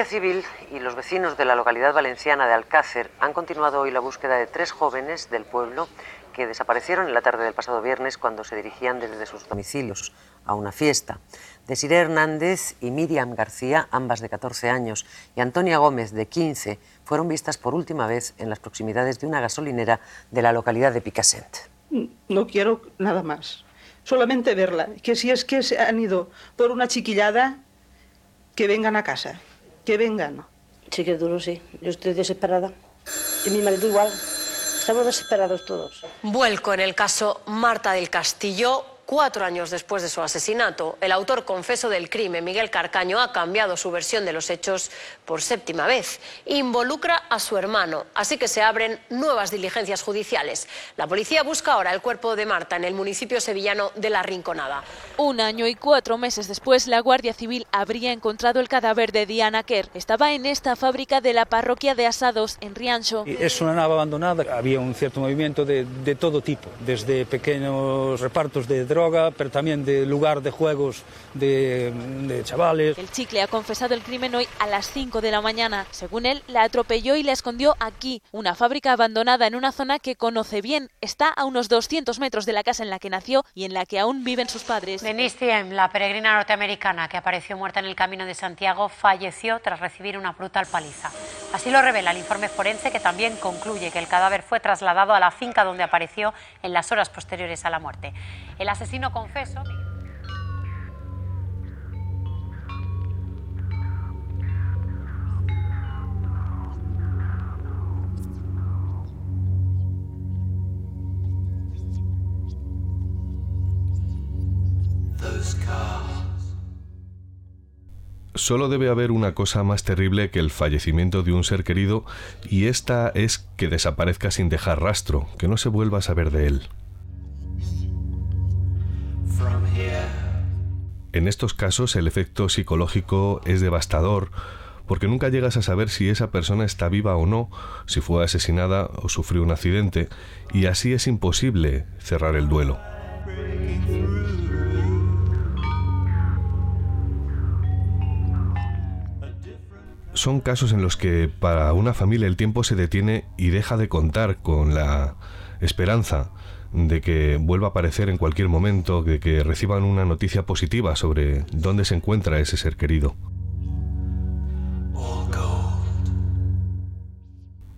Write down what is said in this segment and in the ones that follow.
Guardia Civil y los vecinos de la localidad valenciana de Alcácer han continuado hoy la búsqueda de tres jóvenes del pueblo que desaparecieron en la tarde del pasado viernes cuando se dirigían desde sus domicilios a una fiesta. Desiree Hernández y Miriam García, ambas de 14 años, y Antonia Gómez, de 15, fueron vistas por última vez en las proximidades de una gasolinera de la localidad de Picassent. No quiero nada más, solamente verla, que si es que se han ido por una chiquillada, que vengan a casa que vengan. Sí que es duro, sí. Yo estoy desesperada. Y mi marido igual. Estamos desesperados todos. Vuelco en el caso Marta del Castillo. Cuatro años después de su asesinato, el autor confeso del crimen, Miguel Carcaño, ha cambiado su versión de los hechos por séptima vez. Involucra a su hermano, así que se abren nuevas diligencias judiciales. La policía busca ahora el cuerpo de Marta en el municipio sevillano de La Rinconada. Un año y cuatro meses después, la Guardia Civil habría encontrado el cadáver de Diana Kerr. Estaba en esta fábrica de la parroquia de Asados, en Riancho. Es una nave abandonada. Había un cierto movimiento de, de todo tipo, desde pequeños repartos de drogas pero también de lugar de juegos de, de, chavales. El chicle ha confesado el crimen hoy a las 5 de la mañana. Según él, la atropelló y la escondió aquí, una fábrica abandonada en una zona que conoce bien. Está a unos 200 metros de la casa en la que nació y en la que aún viven sus padres. La peregrina norteamericana que apareció muerta en el camino de Santiago, falleció tras recibir una brutal paliza. Así lo revela el informe forense que también concluye que el cadáver fue trasladado a la finca donde apareció en las horas posteriores a la muerte. El asesino confeso. Solo debe haber una cosa más terrible que el fallecimiento de un ser querido y esta es que desaparezca sin dejar rastro, que no se vuelva a saber de él. En estos casos el efecto psicológico es devastador porque nunca llegas a saber si esa persona está viva o no, si fue asesinada o sufrió un accidente, y así es imposible cerrar el duelo. Son casos en los que para una familia el tiempo se detiene y deja de contar con la esperanza de que vuelva a aparecer en cualquier momento, de que reciban una noticia positiva sobre dónde se encuentra ese ser querido.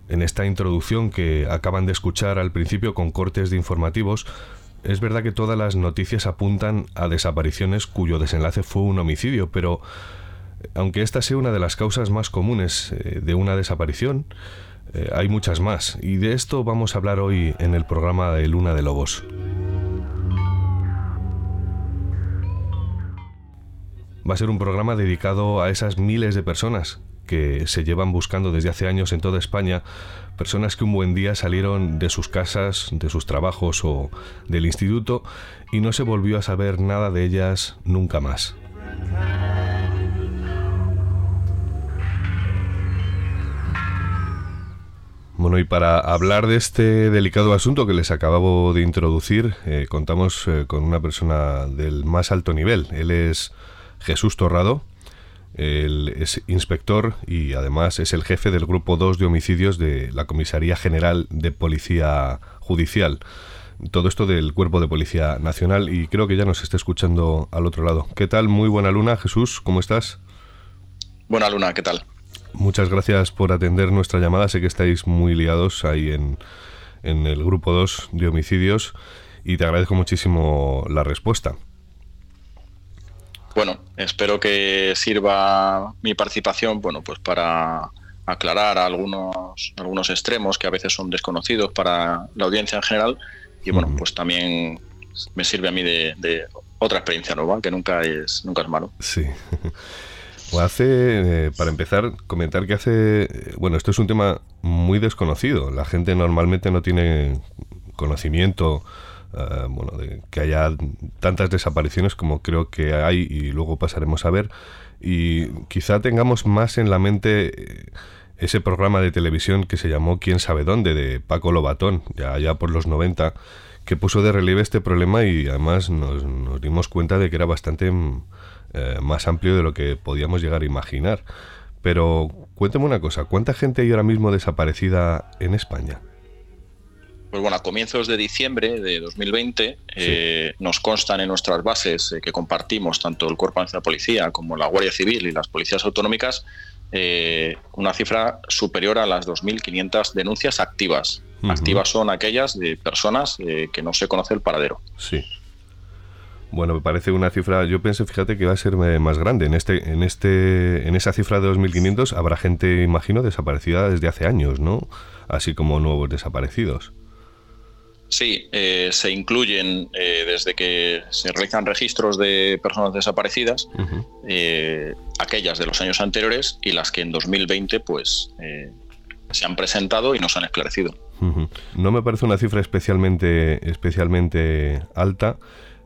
En esta introducción que acaban de escuchar al principio con cortes de informativos, es verdad que todas las noticias apuntan a desapariciones cuyo desenlace fue un homicidio, pero aunque esta sea una de las causas más comunes eh, de una desaparición, eh, hay muchas más y de esto vamos a hablar hoy en el programa de Luna de Lobos. Va a ser un programa dedicado a esas miles de personas que se llevan buscando desde hace años en toda España, personas que un buen día salieron de sus casas, de sus trabajos o del instituto y no se volvió a saber nada de ellas nunca más. Y para hablar de este delicado asunto que les acabo de introducir, eh, contamos eh, con una persona del más alto nivel. Él es Jesús Torrado, Él es inspector y además es el jefe del Grupo 2 de Homicidios de la Comisaría General de Policía Judicial. Todo esto del Cuerpo de Policía Nacional y creo que ya nos está escuchando al otro lado. ¿Qué tal? Muy buena luna, Jesús, ¿cómo estás? Buena luna, ¿qué tal? Muchas gracias por atender nuestra llamada. Sé que estáis muy liados ahí en, en el Grupo 2 de Homicidios y te agradezco muchísimo la respuesta. Bueno, espero que sirva mi participación, bueno, pues para aclarar algunos, algunos extremos que a veces son desconocidos para la audiencia en general y bueno, pues también me sirve a mí de, otra experiencia nueva, que nunca es, nunca es malo. Sí. hace, eh, para empezar, comentar que hace, bueno, esto es un tema muy desconocido. La gente normalmente no tiene conocimiento eh, bueno, de que haya tantas desapariciones como creo que hay y luego pasaremos a ver. Y quizá tengamos más en la mente eh, ese programa de televisión que se llamó Quién sabe dónde, de Paco Lobatón, ya, ya por los 90, que puso de relieve este problema y además nos, dimos cuenta de que era bastante mm, eh, más amplio de lo que podíamos llegar a imaginar. Pero cuéntame una cosa, ¿cuánta gente hay ahora mismo desaparecida en España? Pues bueno, a comienzos de diciembre de 2020 eh, nos constan en nuestras bases eh, que compartimos tanto el Cuerpo de Policía como la Guardia Civil y las policías autonómicas eh, una cifra superior a las 2.500 denuncias activas. Activas son aquellas de personas que no se conoce el paradero. Sí. Bueno, me parece una cifra. Yo pensé, fíjate, que va a ser más grande. En este, en este, en esa cifra de 2.500 habrá gente, imagino, desaparecida desde hace años, ¿no? Así como nuevos desaparecidos. Sí, eh, se incluyen eh, desde que se realizan registros de personas desaparecidas, eh, aquellas de los años anteriores y las que en 2020 pues se han presentado y no se han esclarecido. No me parece una cifra especialmente, especialmente alta,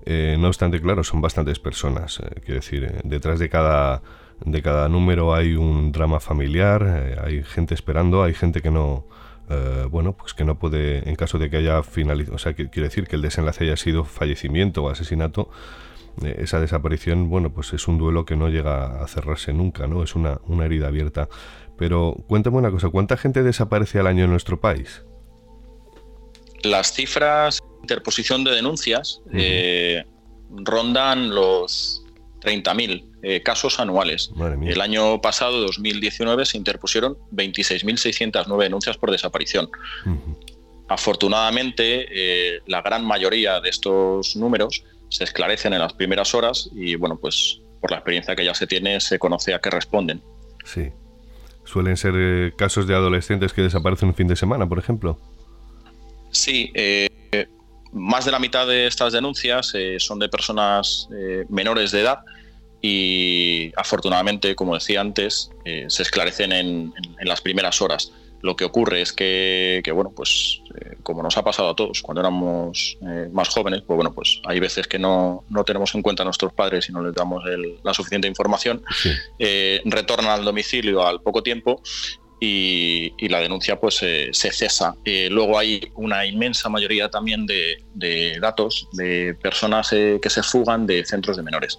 no obstante, claro, son bastantes personas. quiero decir, detrás de cada, de cada número hay un drama familiar, hay gente esperando, hay gente que no eh, bueno, pues que no puede, en caso de que haya finalizado, o sea, quiere decir que el desenlace haya sido fallecimiento o asesinato, eh, esa desaparición, bueno, pues es un duelo que no llega a cerrarse nunca, ¿no? Es una, una herida abierta. Pero cuéntame una cosa, ¿cuánta gente desaparece al año en nuestro país? Las cifras interposición de denuncias eh, rondan los 30.000 eh, casos anuales. El año pasado, 2019, se interpusieron 26.609 denuncias por desaparición. Afortunadamente, eh, la gran mayoría de estos números se esclarecen en las primeras horas y, bueno, pues por la experiencia que ya se tiene, se conoce a qué responden. Sí. ¿Suelen ser eh, casos de adolescentes que desaparecen un fin de semana, por ejemplo? Sí, más de la mitad de estas denuncias son de personas menores de edad y afortunadamente, como decía antes, eh, se esclarecen en, las primeras horas. Lo que ocurre es que, bueno, pues eh, como nos ha pasado a todos cuando éramos eh, más jóvenes, pues bueno, pues hay veces que no, no, tenemos en cuenta a nuestros padres y no les damos la suficiente información, retornan al domicilio al poco tiempo y, la denuncia pues se cesa. Eh, luego hay una inmensa mayoría también de, datos de personas eh, que se fugan de centros de menores.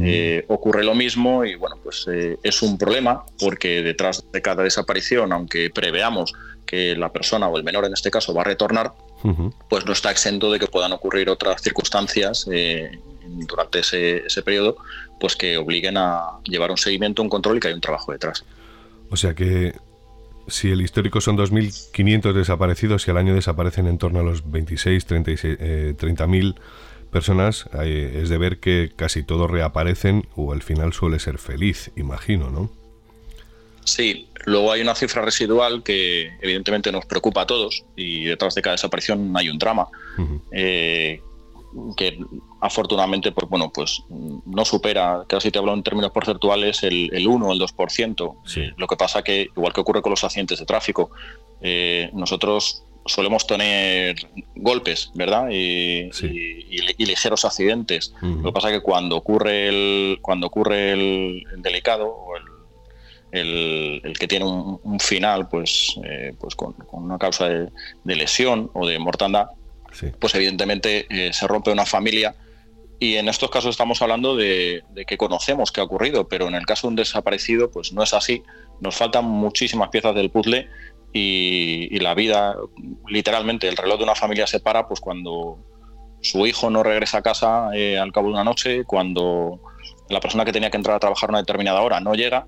Eh, ocurre lo mismo y bueno, pues es un problema porque detrás de cada desaparición, aunque preveamos que la persona o el menor en este caso va a retornar, pues no está exento de que puedan ocurrir otras circunstancias durante ese, ese periodo pues que obliguen a llevar un seguimiento, un control y que hay un trabajo detrás. O sea que si el histórico son 2.500 desaparecidos y al año desaparecen en torno a los 26, 36, 30.000 personas, es de ver que casi todos reaparecen o al final suele ser feliz, imagino, ¿no? Sí, luego hay una cifra residual que evidentemente nos preocupa a todos y detrás de cada desaparición hay un drama que afortunadamente pues bueno pues no supera casi te hablo en términos porcentuales el, el 1 o el 2% lo que pasa que igual que ocurre con los accidentes de tráfico eh, nosotros solemos tener golpes verdad y, ligeros accidentes. Lo que pasa que cuando ocurre el cuando ocurre el, delicado o el, el, que tiene un, final pues eh, pues con, una causa de, de lesión o de mortandad pues evidentemente eh, se rompe una familia Y en estos casos estamos hablando de, que conocemos qué ha ocurrido, pero en el caso de un desaparecido, pues no es así. Nos faltan muchísimas piezas del puzzle y, la vida, literalmente, el reloj de una familia se para pues cuando su hijo no regresa a casa eh, al cabo de una noche, cuando la persona que tenía que entrar a trabajar a una determinada hora no llega,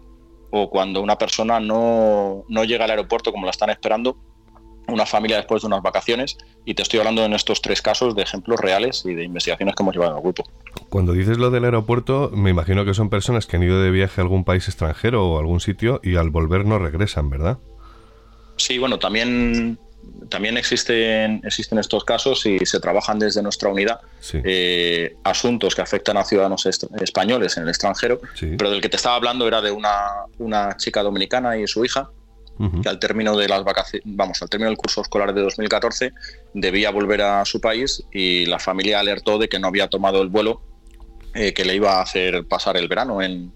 o cuando una persona no, no llega al aeropuerto como la están esperando una familia después de unas vacaciones y te estoy hablando en estos tres casos de ejemplos reales y de investigaciones que hemos llevado en el grupo. Cuando dices lo del aeropuerto, me imagino que son personas que han ido de viaje a algún país extranjero o algún sitio y al volver no regresan, ¿verdad? Sí, bueno, también, también existen, existen estos casos y se trabajan desde nuestra unidad eh, asuntos que afectan a ciudadanos españoles en el extranjero, pero del que te estaba hablando era de una, una chica dominicana y su hija que al término de las vacaciones, vamos, al término del curso escolar de 2014 debía volver a su país y la familia alertó de que no había tomado el vuelo eh, que le iba a hacer pasar el verano en,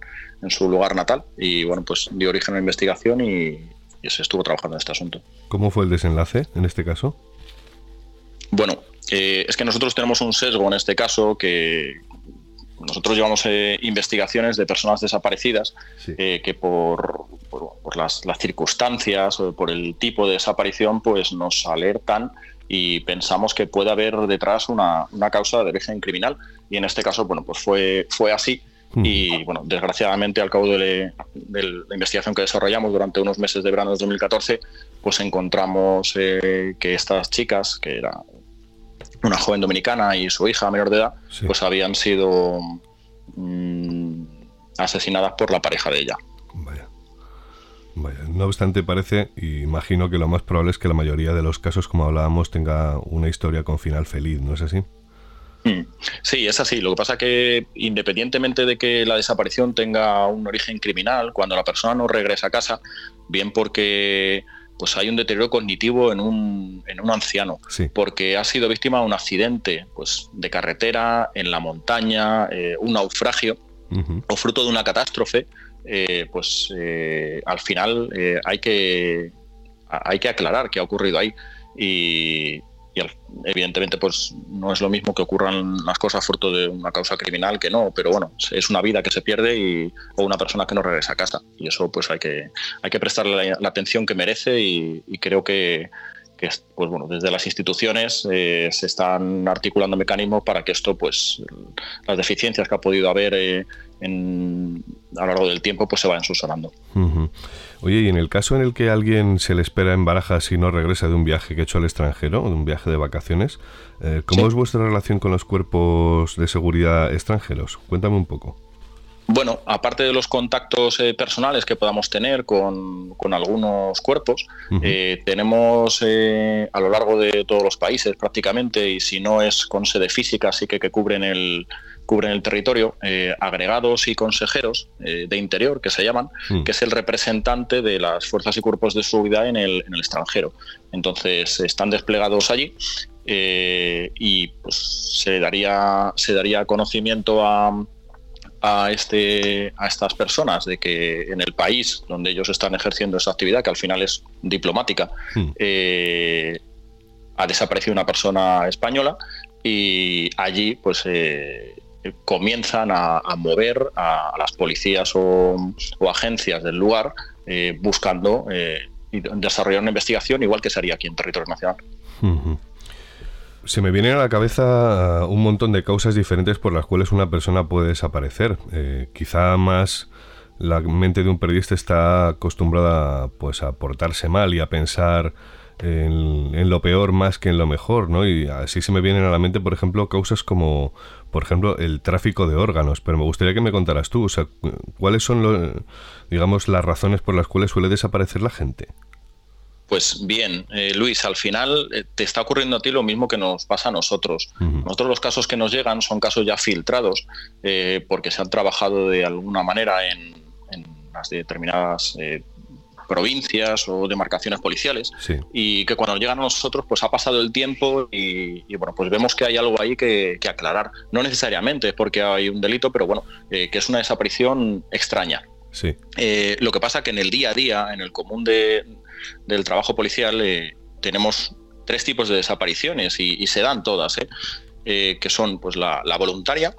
su lugar natal y bueno, pues dio origen a una investigación y, se estuvo trabajando en este asunto. ¿Cómo fue el desenlace en este caso? Bueno, eh, es que nosotros tenemos un sesgo en este caso que, nosotros llevamos eh, investigaciones de personas desaparecidas eh, que por, por, las, circunstancias o por el tipo de desaparición pues nos alertan y pensamos que puede haber detrás una, causa de origen criminal. Y en este caso bueno pues fue, fue así. Hmm. y bueno desgraciadamente al cabo de, la investigación que desarrollamos durante unos meses de verano de 2014 pues encontramos eh, que estas chicas que era una joven dominicana y su hija menor de edad, pues habían sido mm, asesinadas por la pareja de ella. Vaya. No obstante, parece, y imagino que lo más probable es que la mayoría de los casos, como hablábamos, tenga una historia con final feliz, ¿no es así? Mm. Sí, es así. Lo que pasa es que independientemente de que la desaparición tenga un origen criminal, cuando la persona no regresa a casa, bien porque pues hay un deterioro cognitivo en un, en un anciano, porque ha sido víctima de un accidente pues, de carretera, en la montaña, eh, un naufragio o fruto de una catástrofe, eh, pues eh, al final hay, que, hay que aclarar qué ha ocurrido ahí. Y, evidentemente pues no es lo mismo que ocurran las cosas fruto de una causa criminal que no, pero bueno, es una vida que se pierde y, o una persona que no regresa a casa. Y eso pues hay que, hay que prestarle la, atención que merece y, creo que, pues bueno, desde las instituciones eh, se están articulando mecanismos para que esto, pues, las deficiencias que ha podido haber eh, en, a lo largo del tiempo, pues se vayan subsanando. Oye, y en el caso en el que alguien se le espera en Barajas y no regresa de un viaje que ha hecho al extranjero, de un viaje de vacaciones, eh, ¿cómo es vuestra relación con los cuerpos de seguridad extranjeros? Cuéntame un poco. Bueno, aparte de los contactos eh, personales que podamos tener con, algunos cuerpos, eh, tenemos a lo largo de todos los países prácticamente, y si no es con sede física, sí que, que cubren el, cubren el territorio, eh, agregados y consejeros eh, de interior, que se llaman, hmm. que es el representante de las fuerzas y cuerpos de seguridad en el, en el extranjero. Entonces están desplegados allí eh, y pues, se, daría, se daría conocimiento a, a, este, a estas personas de que en el país donde ellos están ejerciendo esa actividad, que al final es diplomática, hmm. ha desaparecido una persona española y allí pues comienzan a, mover a, las policías o, agencias del lugar eh, buscando eh, desarrollar una investigación igual que se haría aquí en territorio nacional. Se me vienen a la cabeza un montón de causas diferentes por las cuales una persona puede desaparecer. Eh, quizá más la mente de un periodista está acostumbrada pues a portarse mal y a pensar en, lo peor más que en lo mejor, ¿no? Y así se me vienen a la mente, por ejemplo, causas como, por ejemplo, el tráfico de órganos. Pero me gustaría que me contaras tú, ¿cuáles son, digamos, las razones por las cuales suele desaparecer la gente? Pues bien, eh, Luis, al final eh, te está ocurriendo a ti lo mismo que nos pasa a nosotros. Nosotros los casos que nos llegan son casos ya filtrados eh, porque se han trabajado de alguna manera en, las determinadas provincias o demarcaciones policiales. Y que cuando llegan a nosotros pues ha pasado el tiempo y, bueno pues vemos que hay algo ahí que, aclarar. No necesariamente porque hay un delito pero bueno eh, que es una desaparición extraña. Sí. Eh, lo que pasa que en el día a día en el común de, del trabajo policial eh, tenemos tres tipos de desapariciones y, se dan todas que son pues la, voluntaria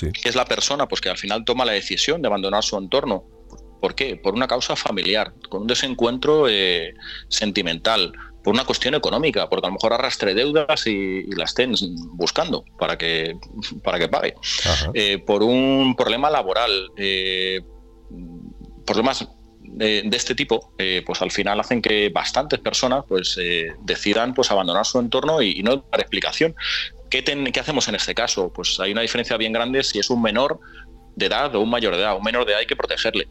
que es la persona pues, que al final toma la decisión de abandonar su entorno. ¿Por qué? Por una causa familiar, con un desencuentro eh, sentimental, por una cuestión económica, porque a lo mejor arrastre deudas y, las estén buscando para que, para que pague, eh, por un problema laboral, eh, problemas de, este tipo, eh, pues al final hacen que bastantes personas pues decidan pues abandonar su entorno y, no dar explicación. ¿Qué, ¿Qué, hacemos en este caso? Pues hay una diferencia bien grande si es un menor de edad o un mayor de edad. Un menor de edad hay que protegerle.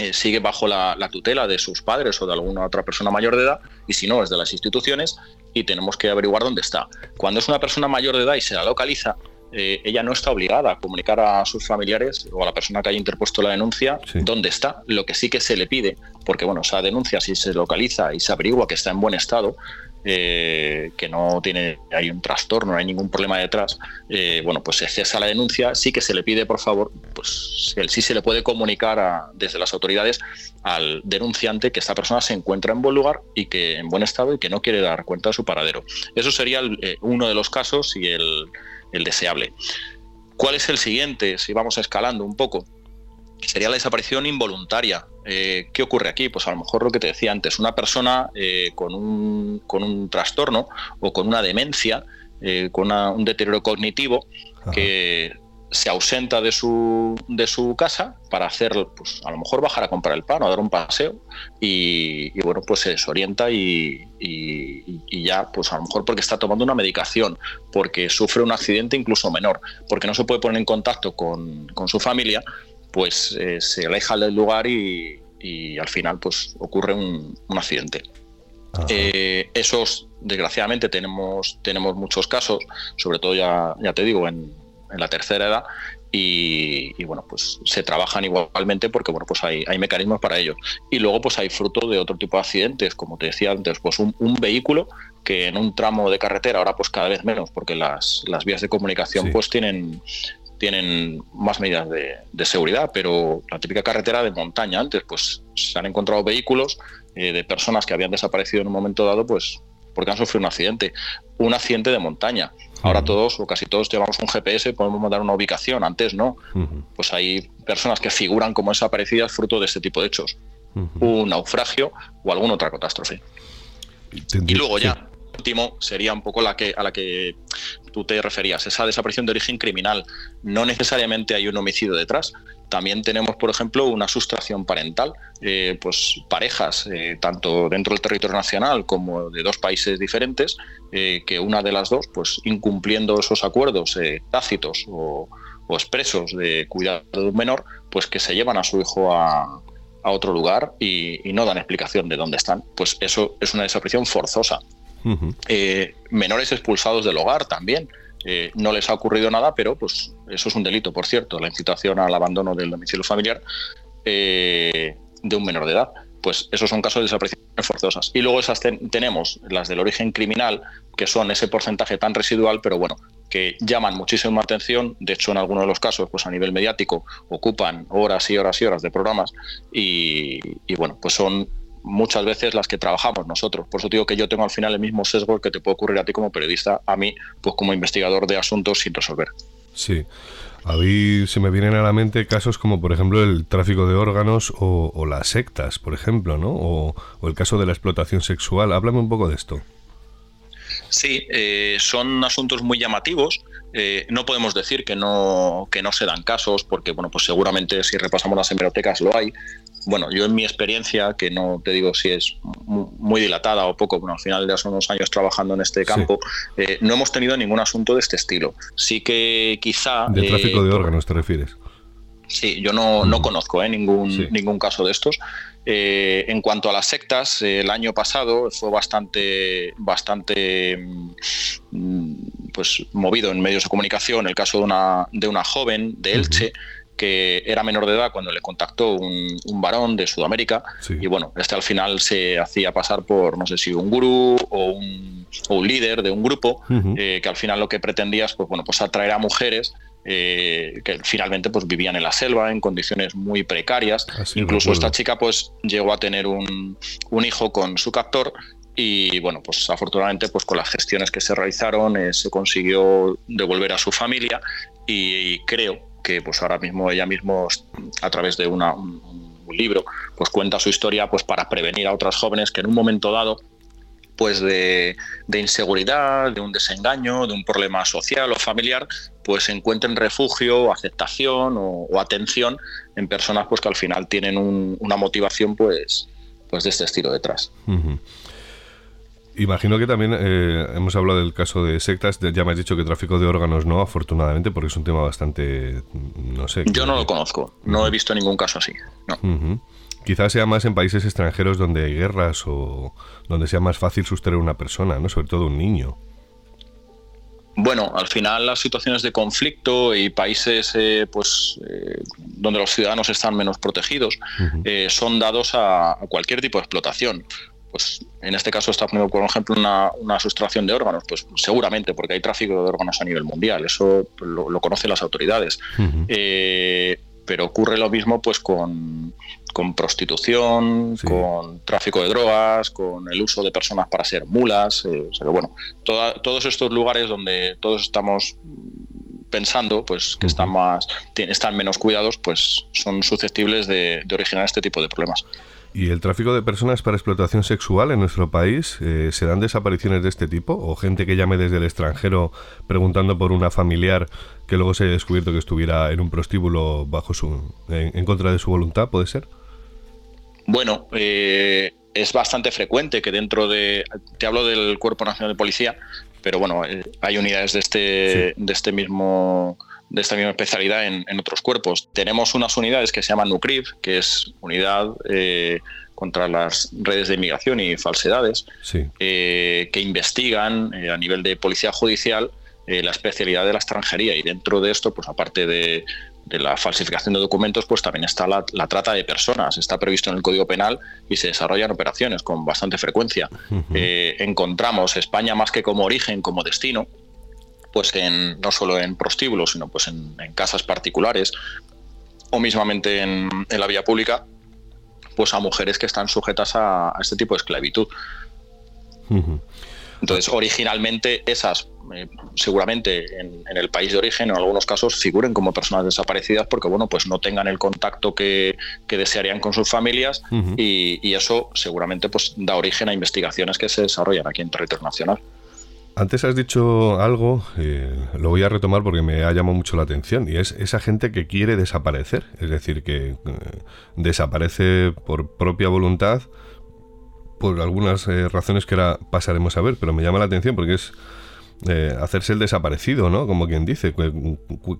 Eh, sigue bajo la, tutela de sus padres o de alguna otra persona mayor de edad, y si no, es de las instituciones, y tenemos que averiguar dónde está. Cuando es una persona mayor de edad y se la localiza, eh, ella no está obligada a comunicar a sus familiares o a la persona que haya interpuesto la denuncia dónde está. Lo que sí que se le pide, porque bueno, esa denuncia si se localiza y se averigua que está en buen estado, eh, que no tiene, hay un trastorno, no hay ningún problema detrás, eh, bueno, pues se cesa la denuncia, sí que se le pide, por favor, pues sí se le puede comunicar desde las autoridades al denunciante que esta persona se encuentra en buen lugar y que en buen estado y que no quiere dar cuenta de su paradero. Eso sería eh, uno de los casos y el, el deseable. ¿Cuál es el siguiente? Si vamos escalando un poco sería la desaparición involuntaria. Eh, ¿Qué ocurre aquí? Pues a lo mejor lo que te decía antes, una persona eh, con, un, con, un, trastorno o con una demencia, eh, con un deterioro cognitivo, que se ausenta de su, de su casa para hacer, pues a lo mejor bajar a comprar el pan o dar un paseo y, bueno, pues se desorienta y, y, ya, pues a lo mejor porque está tomando una medicación, porque sufre un accidente incluso menor, porque no se puede poner en contacto con, con su familia pues eh, se aleja del lugar y, al final pues ocurre un, accidente. Eh, esos, desgraciadamente, tenemos, tenemos muchos casos, sobre todo ya, ya te digo, en, la tercera edad, y, bueno, pues se trabajan igualmente porque bueno, pues hay, hay, mecanismos para ello. Y luego pues hay fruto de otro tipo de accidentes, como te decía antes, pues un, vehículo que en un tramo de carretera, ahora pues cada vez menos, porque las, las vías de comunicación pues tienen, tienen más medidas de, seguridad, pero la típica carretera de montaña antes, pues se han encontrado vehículos eh, de personas que habían desaparecido en un momento dado, pues porque han sufrido un accidente, un accidente de montaña. Ahora todos o casi todos llevamos un GPS, podemos mandar una ubicación, antes no. Pues hay personas que figuran como desaparecidas fruto de este tipo de hechos. Un naufragio o alguna otra catástrofe. Y luego ya, último sería un poco la que a la que tú te referías, esa desaparición de origen criminal. No necesariamente hay un homicidio detrás. También tenemos, por ejemplo, una sustracción parental, eh, pues parejas, eh, tanto dentro del territorio nacional como de dos países diferentes, eh, que una de las dos, pues incumpliendo esos acuerdos tácitos o, expresos de cuidado de un menor, pues que se llevan a su hijo a, otro lugar y, y, no dan explicación de dónde están. Pues eso es una desaparición forzosa. Eh, menores expulsados del hogar también. Eh, no les ha ocurrido nada, pero pues eso es un delito, por cierto, la incitación al abandono del domicilio familiar eh, de un menor de edad. Pues esos son casos de desapariciones forzosas. Y luego esas tenemos las del origen criminal, que son ese porcentaje tan residual, pero bueno, que llaman muchísima atención. De hecho, en algunos de los casos, pues a nivel mediático, ocupan horas y horas y horas de programas. Y, y bueno, pues son muchas veces las que trabajamos nosotros. Por eso digo que yo tengo al final el mismo sesgo que te puede ocurrir a ti como periodista, a mí, pues como investigador de asuntos sin resolver. Sí. A mí se me vienen a la mente casos como, por ejemplo, el tráfico de órganos o, las sectas, por ejemplo, ¿no? O, el caso de la explotación sexual. Háblame un poco de esto. Sí, eh, son asuntos muy llamativos. Eh, no podemos decir que no, que no se dan casos, porque bueno, pues seguramente si repasamos las hemerotecas lo hay, bueno, yo en mi experiencia, que no te digo si es muy dilatada o poco, bueno, al final ya son unos años trabajando en este campo, eh, no hemos tenido ningún asunto de este estilo. Sí que quizá... De tráfico de eh, órganos te refieres. Sí, yo no, no conozco eh, ningún, ningún caso de estos. en cuanto a las sectas, el año pasado fue bastante, bastante mm, pues, movido en medios de comunicación el caso de una, de una joven de Elche que era menor de edad cuando le contactó un, varón de Sudamérica. Y bueno, este al final se hacía pasar por, no sé si un gurú o un, líder de un grupo, eh, que al final lo que pretendía es pues, bueno, pues atraer a mujeres eh, que finalmente pues vivían en la selva en condiciones muy precarias. Incluso esta chica pues llegó a tener un, un hijo con su captor y bueno, pues afortunadamente pues con las gestiones que se realizaron eh, se consiguió devolver a su familia y, creo que pues ahora mismo ella mismo a través de una, un, libro pues cuenta su historia pues para prevenir a otras jóvenes que en un momento dado pues de, inseguridad, de un desengaño, de un problema social o familiar, pues encuentren refugio, aceptación o, atención en personas pues que al final tienen una motivación pues, pues de este estilo detrás. Imagino que también eh, hemos hablado del caso de sectas, ya me has dicho que tráfico de órganos no, afortunadamente, porque es un tema bastante, no sé. Yo no lo conozco, no he visto ningún caso así. No. Quizás sea más en países extranjeros donde hay guerras o donde sea más fácil sustraer una persona, ¿no? Sobre todo un niño. Bueno, al final las situaciones de conflicto y países eh, pues, eh, donde los ciudadanos están menos protegidos eh, son dados a, cualquier tipo de explotación. Pues en este caso está poniendo, por ejemplo, una, sustracción de órganos, pues seguramente porque hay tráfico de órganos a nivel mundial, eso lo, conocen las autoridades. Pero ocurre lo mismo pues con, prostitución, con tráfico de drogas, con el uso de personas para ser mulas. Eh, o sea que, bueno, todos estos lugares donde todos estamos pensando pues que están más están menos cuidados pues son susceptibles de originar este tipo de problemas ¿Y el tráfico de personas para explotación sexual en nuestro país? Eh, ¿Se dan desapariciones de este tipo? ¿O gente que llame desde el extranjero preguntando por una familiar que luego se haya descubierto que estuviera en un prostíbulo bajo su, en, contra de su voluntad? ¿Puede ser? Bueno, eh, es bastante frecuente que dentro de... Te hablo del Cuerpo Nacional de Policía, pero bueno, eh, hay unidades de este, de este mismo de esta misma especialidad en, otros cuerpos. Tenemos unas unidades que se llaman NUCRIV, que es unidad eh, contra las redes de inmigración y falsedades, eh, que investigan eh, a nivel de policía judicial la especialidad de la extranjería. Y dentro de esto, pues aparte de, la falsificación de documentos, pues también está la, trata de personas. Está previsto en el Código Penal y se desarrollan operaciones con bastante frecuencia. encontramos España más que como origen, como destino, pues en, no solo en prostíbulos, sino pues en, casas particulares o mismamente en, la vía pública, pues a mujeres que están sujetas a, este tipo de esclavitud. Entonces, originalmente esas, eh, seguramente en, el país de origen, en algunos casos, figuren como personas desaparecidas porque, bueno, pues no tengan el contacto que, desearían con sus familias y, y, eso seguramente pues da origen a investigaciones que se desarrollan aquí en territorio nacional. Antes has dicho algo, eh, lo voy a retomar porque me ha llamado mucho la atención, y es esa gente que quiere desaparecer, es decir, que eh, desaparece por propia voluntad, por algunas eh, razones que ahora pasaremos a ver, pero me llama la atención porque es hacerse el desaparecido, ¿no? Como quien dice,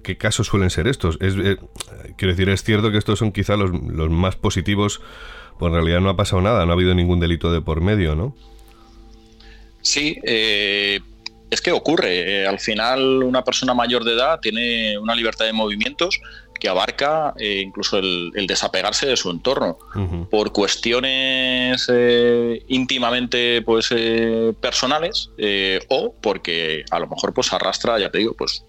¿qué, casos suelen ser estos? Es, quiero decir, es cierto que estos son quizá los, los más positivos, pues en realidad no ha pasado nada, no ha habido ningún delito de por medio, ¿no? Sí, eh, es que ocurre. Eh, al final, una persona mayor de edad tiene una libertad de movimientos que abarca eh, incluso el, desapegarse de su entorno por cuestiones íntimamente pues personales o porque a lo mejor pues arrastra ya te digo pues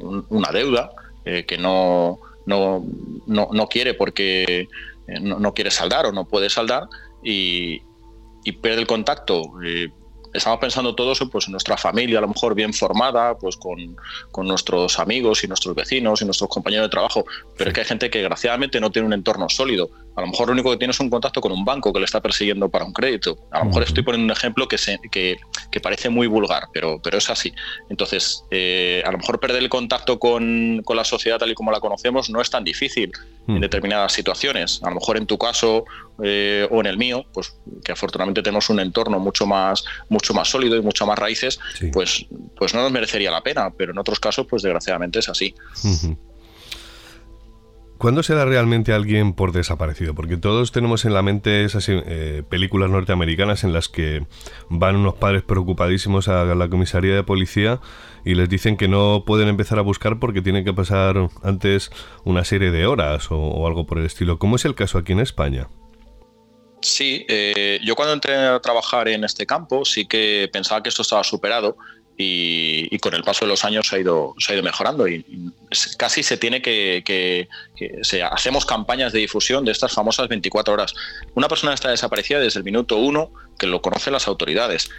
una deuda que no no, no, quiere porque no, quiere saldar o no puede saldar y, y pierde el contacto estamos pensando todos pues, en nuestra familia, a lo mejor bien formada, pues con, nuestros amigos y nuestros vecinos y nuestros compañeros de trabajo, pero es que hay gente que desgraciadamente no tiene un entorno sólido. A lo mejor lo único que tiene es un contacto con un banco que le está persiguiendo para un crédito. A lo mejor estoy poniendo un ejemplo que, se, que, parece muy vulgar, pero, pero es así. Entonces, eh, a lo mejor perder el contacto con, la sociedad tal y como la conocemos no es tan difícil en determinadas situaciones. A lo mejor en tu caso eh, o en el mío, pues que afortunadamente tenemos un entorno mucho más, mucho más sólido y mucho más raíces, pues, pues no nos merecería la pena, pero en otros casos, pues desgraciadamente es así. ¿Cuándo se da realmente a alguien por desaparecido? Porque todos tenemos en la mente esas eh, películas norteamericanas en las que van unos padres preocupadísimos a la comisaría de policía y les dicen que no pueden empezar a buscar porque tienen que pasar antes una serie de horas o algo por el estilo. ¿Cómo es el caso aquí en España? Sí, eh, yo cuando entré a trabajar en este campo sí que pensaba que esto estaba superado y, con el paso de los años se ha ido, se ha ido mejorando y, casi se tiene que, que, hacemos campañas de difusión de estas famosas 24 horas. Una persona está desaparecida desde el minuto uno que lo conocen las autoridades.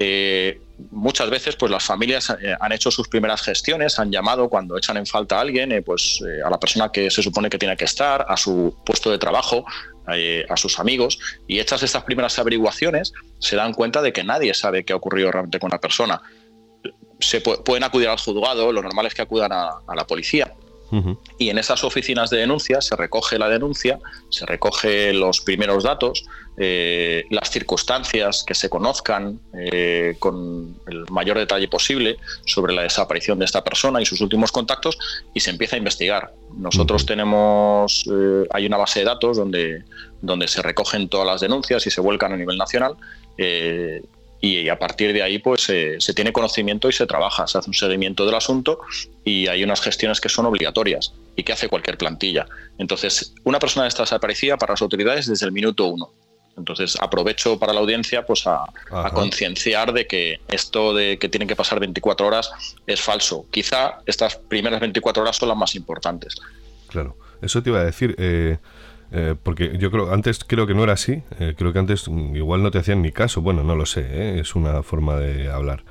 Eh, muchas veces pues las familias eh, han hecho sus primeras gestiones, han llamado cuando echan en falta a alguien, eh, pues a la persona que se supone que tiene que estar, a su puesto de trabajo, a sus amigos, y hechas estas primeras averiguaciones se dan cuenta de que nadie sabe qué ha ocurrido realmente con la persona se pueden acudir al juzgado, lo normal es que acudan a, la policía. Y en esas oficinas de denuncia se recoge la denuncia, se recoge los primeros datos, eh, las circunstancias que se conozcan eh, con el mayor detalle posible sobre la desaparición de esta persona y sus últimos contactos y se empieza a investigar. Nosotros tenemos, eh, hay una base de datos donde, donde se recogen todas las denuncias y se vuelcan a nivel nacional y a partir de ahí pues se tiene conocimiento y se trabaja, se hace un seguimiento del asunto y hay unas gestiones que son obligatorias y que hace cualquier plantilla. Entonces, una persona está desaparecida para las autoridades desde el minuto uno. Entonces, aprovecho para la audiencia pues a, concienciar de que esto de que tienen que pasar 24 horas es falso. Quizá estas primeras 24 horas son las más importantes. Claro, eso te iba a decir. Eh, eh, porque yo creo, antes creo que no era así, eh, creo que antes mm, igual no te hacían ni caso, bueno, no lo sé, ¿eh? es una forma de hablar.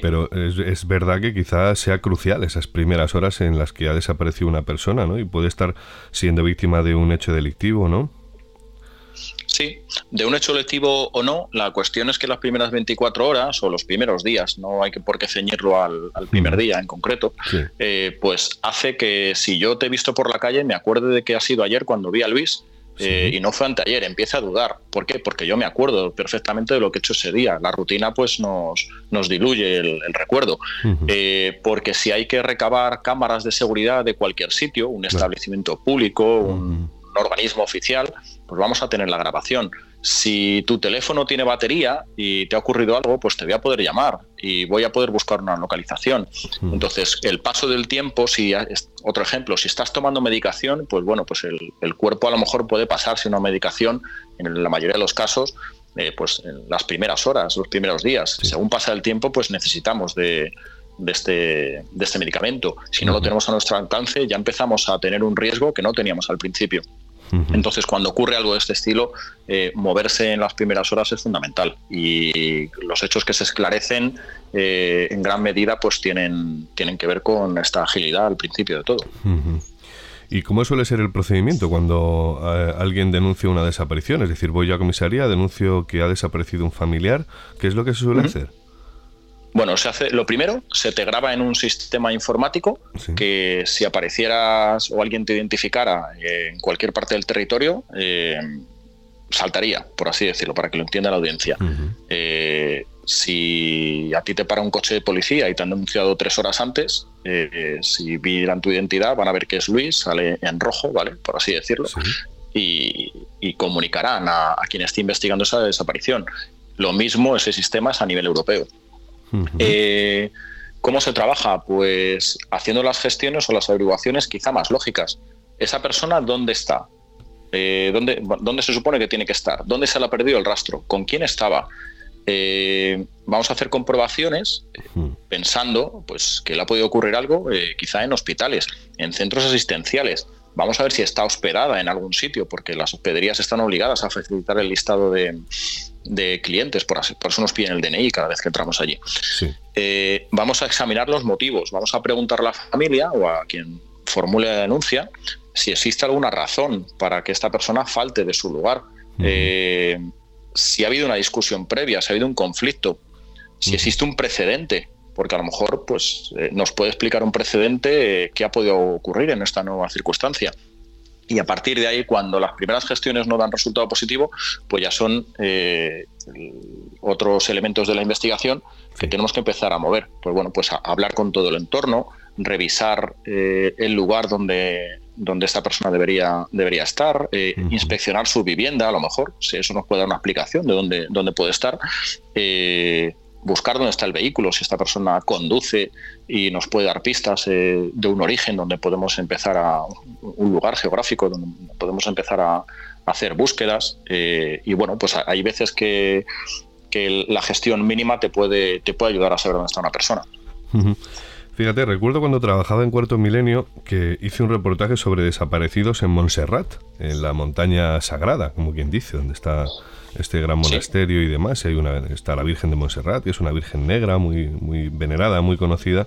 Pero es, verdad que quizás sea crucial esas primeras horas en las que ha desaparecido una persona, ¿no? Y puede estar siendo víctima de un hecho delictivo, ¿no? Sí, de un hecho lectivo o no, la cuestión es que las primeras 24 horas o los primeros días, no hay que por qué ceñirlo al, primer día en concreto, eh, pues hace que si yo te he visto por la calle me acuerde de que ha sido ayer cuando vi a Luis eh, y no fue anteayer, empieza a dudar. ¿Por qué? Porque yo me acuerdo perfectamente de lo que he hecho ese día. La rutina pues nos, nos diluye el, recuerdo. Eh, porque si hay que recabar cámaras de seguridad de cualquier sitio, un establecimiento público, un organismo oficial, pues vamos a tener la grabación. Si tu teléfono tiene batería y te ha ocurrido algo, pues te voy a poder llamar y voy a poder buscar una localización. Entonces, el paso del tiempo, si otro ejemplo, si estás tomando medicación, pues bueno, pues el, cuerpo a lo mejor puede pasarse una medicación, en la mayoría de los casos, eh, pues en las primeras horas, los primeros días. Según pasa el tiempo, pues necesitamos de, este, de este medicamento. Si no lo tenemos a nuestro alcance, ya empezamos a tener un riesgo que no teníamos al principio. Entonces, cuando ocurre algo de este estilo, eh, moverse en las primeras horas es fundamental y los hechos que se esclarecen eh, en gran medida pues tienen, tienen que ver con esta agilidad al principio de todo. ¿Y cómo suele ser el procedimiento cuando eh, alguien denuncia una desaparición? Es decir, voy a comisaría, denuncio que ha desaparecido un familiar. ¿Qué es lo que se suele hacer? Bueno, se hace, lo primero, se te graba en un sistema informático que si aparecieras o alguien te identificara en cualquier parte del territorio, eh, saltaría, por así decirlo, para que lo entienda la audiencia. Eh, si a ti te para un coche de policía y te han denunciado tres horas antes, eh, si miran tu identidad van a ver que es Luis, sale en rojo, ¿vale? Por así decirlo. Y, comunicarán a, a quien esté investigando esa desaparición. Lo mismo ese sistema es a nivel europeo. Eh, ¿Cómo se trabaja? Pues haciendo las gestiones o las averiguaciones quizá más lógicas. ¿Esa persona dónde está? Eh, ¿dónde, ¿dónde, se supone que tiene que estar? ¿Dónde se le ha perdido el rastro? ¿Con quién estaba? Eh, vamos a hacer comprobaciones pensando pues, que le ha podido ocurrir algo quizá en hospitales, en centros asistenciales. Vamos a ver si está hospedada en algún sitio, porque las hospederías están obligadas a facilitar el listado de, de clientes, por, eso nos piden el DNI cada vez que entramos allí. Eh, vamos a examinar los motivos, vamos a preguntar a la familia o a quien formule la denuncia si existe alguna razón para que esta persona falte de su lugar. Eh, si ha habido una discusión previa, si ha habido un conflicto, si existe un precedente, porque a lo mejor pues, eh, nos puede explicar un precedente que ha podido ocurrir en esta nueva circunstancia y a partir de ahí, cuando las primeras gestiones no dan resultado positivo, pues ya son eh, otros elementos de la investigación que tenemos que empezar a mover. Pues bueno, pues a hablar con todo el entorno, revisar eh, el lugar donde, donde esta persona debería, debería estar, eh, inspeccionar su vivienda, a lo mejor, si eso nos puede dar una explicación de dónde, dónde puede estar buscar dónde está el vehículo, si esta persona conduce y nos puede dar pistas eh, de un origen donde podemos empezar a un lugar geográfico donde podemos empezar a, hacer búsquedas. Eh, y bueno, pues hay veces que, que la gestión mínima te puede, te puede ayudar a saber dónde está una persona. Fíjate, recuerdo cuando trabajaba en Cuarto Milenio que hice un reportaje sobre desaparecidos en Montserrat, en la montaña sagrada, como quien dice, donde está este gran monasterio y demás. hay una, está la Virgen de Montserrat, que es una Virgen negra, muy, muy venerada, muy conocida.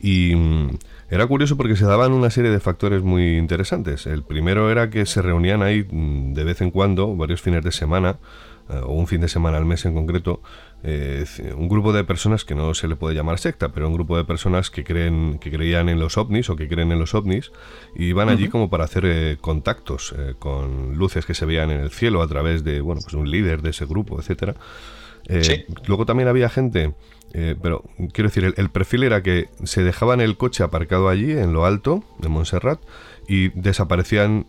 Y mm, era curioso porque se daban una serie de factores muy interesantes. El primero era que se reunían ahí mm, de vez en cuando, varios fines de semana, eh, o un fin de semana al mes en concreto, eh, un grupo de personas que no se le puede llamar secta, pero un grupo de personas que creen que creían en los ovnis o que creen en los ovnis y iban allí como para hacer eh, contactos con luces que se veían en el cielo a través de bueno pues un líder de ese grupo, etcétera. Luego también había gente, pero quiero decir, el, perfil era que se dejaban el coche aparcado allí en lo alto de Montserrat y desaparecían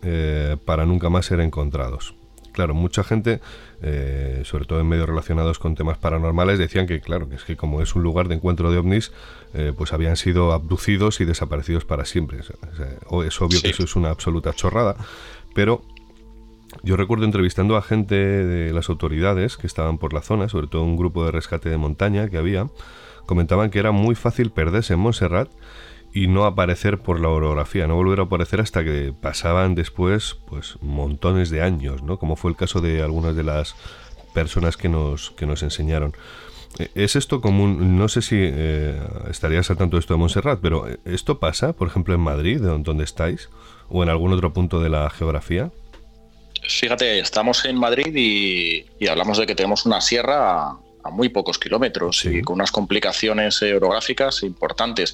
para nunca más ser encontrados. Claro, mucha gente eh, sobre todo en medios relacionados con temas paranormales, decían que, claro, que es que como es un lugar de encuentro de ovnis, eh, pues habían sido abducidos y desaparecidos para siempre. O es obvio que eso es una absoluta chorrada, pero yo recuerdo entrevistando a gente de las autoridades que estaban por la zona, sobre todo un grupo de rescate de montaña que había, comentaban que era muy fácil perderse en Montserrat y no aparecer por la orografía, no volver a aparecer hasta que pasaban después pues montones de años, ¿no? Como fue el caso de algunas de las personas que nos, que nos enseñaron. Eh, ¿Es esto común? No sé si eh, estarías al tanto de esto de Montserrat, pero eh, ¿esto pasa, por ejemplo, en Madrid, donde estáis, o en algún otro punto de la geografía? Fíjate, estamos en Madrid y, y hablamos de que tenemos una sierra a muy pocos kilómetros y con unas complicaciones orográficas importantes.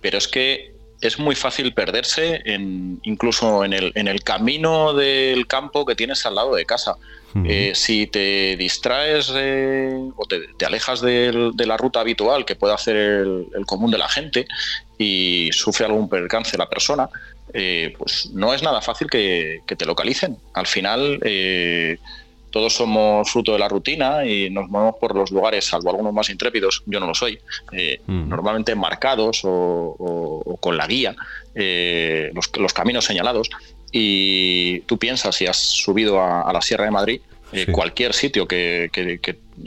Pero es que es muy fácil perderse en, incluso en el, en el camino del campo que tienes al lado de casa. Eh, si te distraes o te, alejas de, la ruta habitual que puede hacer el, común de la gente y sufre algún percance la persona, eh, pues no es nada fácil que, te localicen. Al final, eh, todos somos fruto de la rutina y nos movemos por los lugares, salvo algunos más intrépidos, yo no lo soy, eh, mm. normalmente marcados o, con la guía, eh, los, caminos señalados. Y tú piensas, si has subido a la Sierra de Madrid, eh, cualquier sitio que,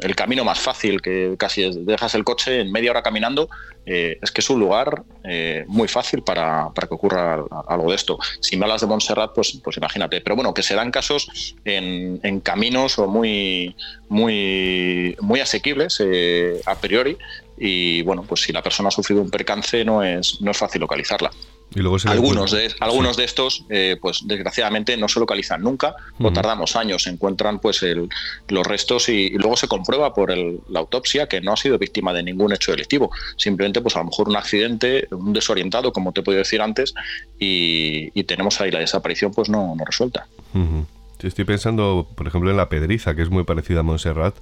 el camino más fácil, que casi dejas el coche en media hora caminando, eh, es que es un lugar eh, muy fácil para, que ocurra algo de esto. Si me hablas de Montserrat, pues, pues imagínate. Pero bueno, que se dan casos en, caminos o muy, muy, muy asequibles a priori. Y bueno, pues si la persona ha sufrido un percance, no es, no es fácil localizarla algunos, de, algunos de estos, eh, pues desgraciadamente no se localizan nunca o tardamos años. Se encuentran pues los restos y, luego se comprueba por la autopsia que no ha sido víctima de ningún hecho delictivo. Simplemente, pues a lo mejor un accidente, un desorientado, como te he podido decir antes, y, tenemos ahí la desaparición pues no, no resuelta. Estoy pensando, por ejemplo, en la Pedriza, que es muy parecida a Montserrat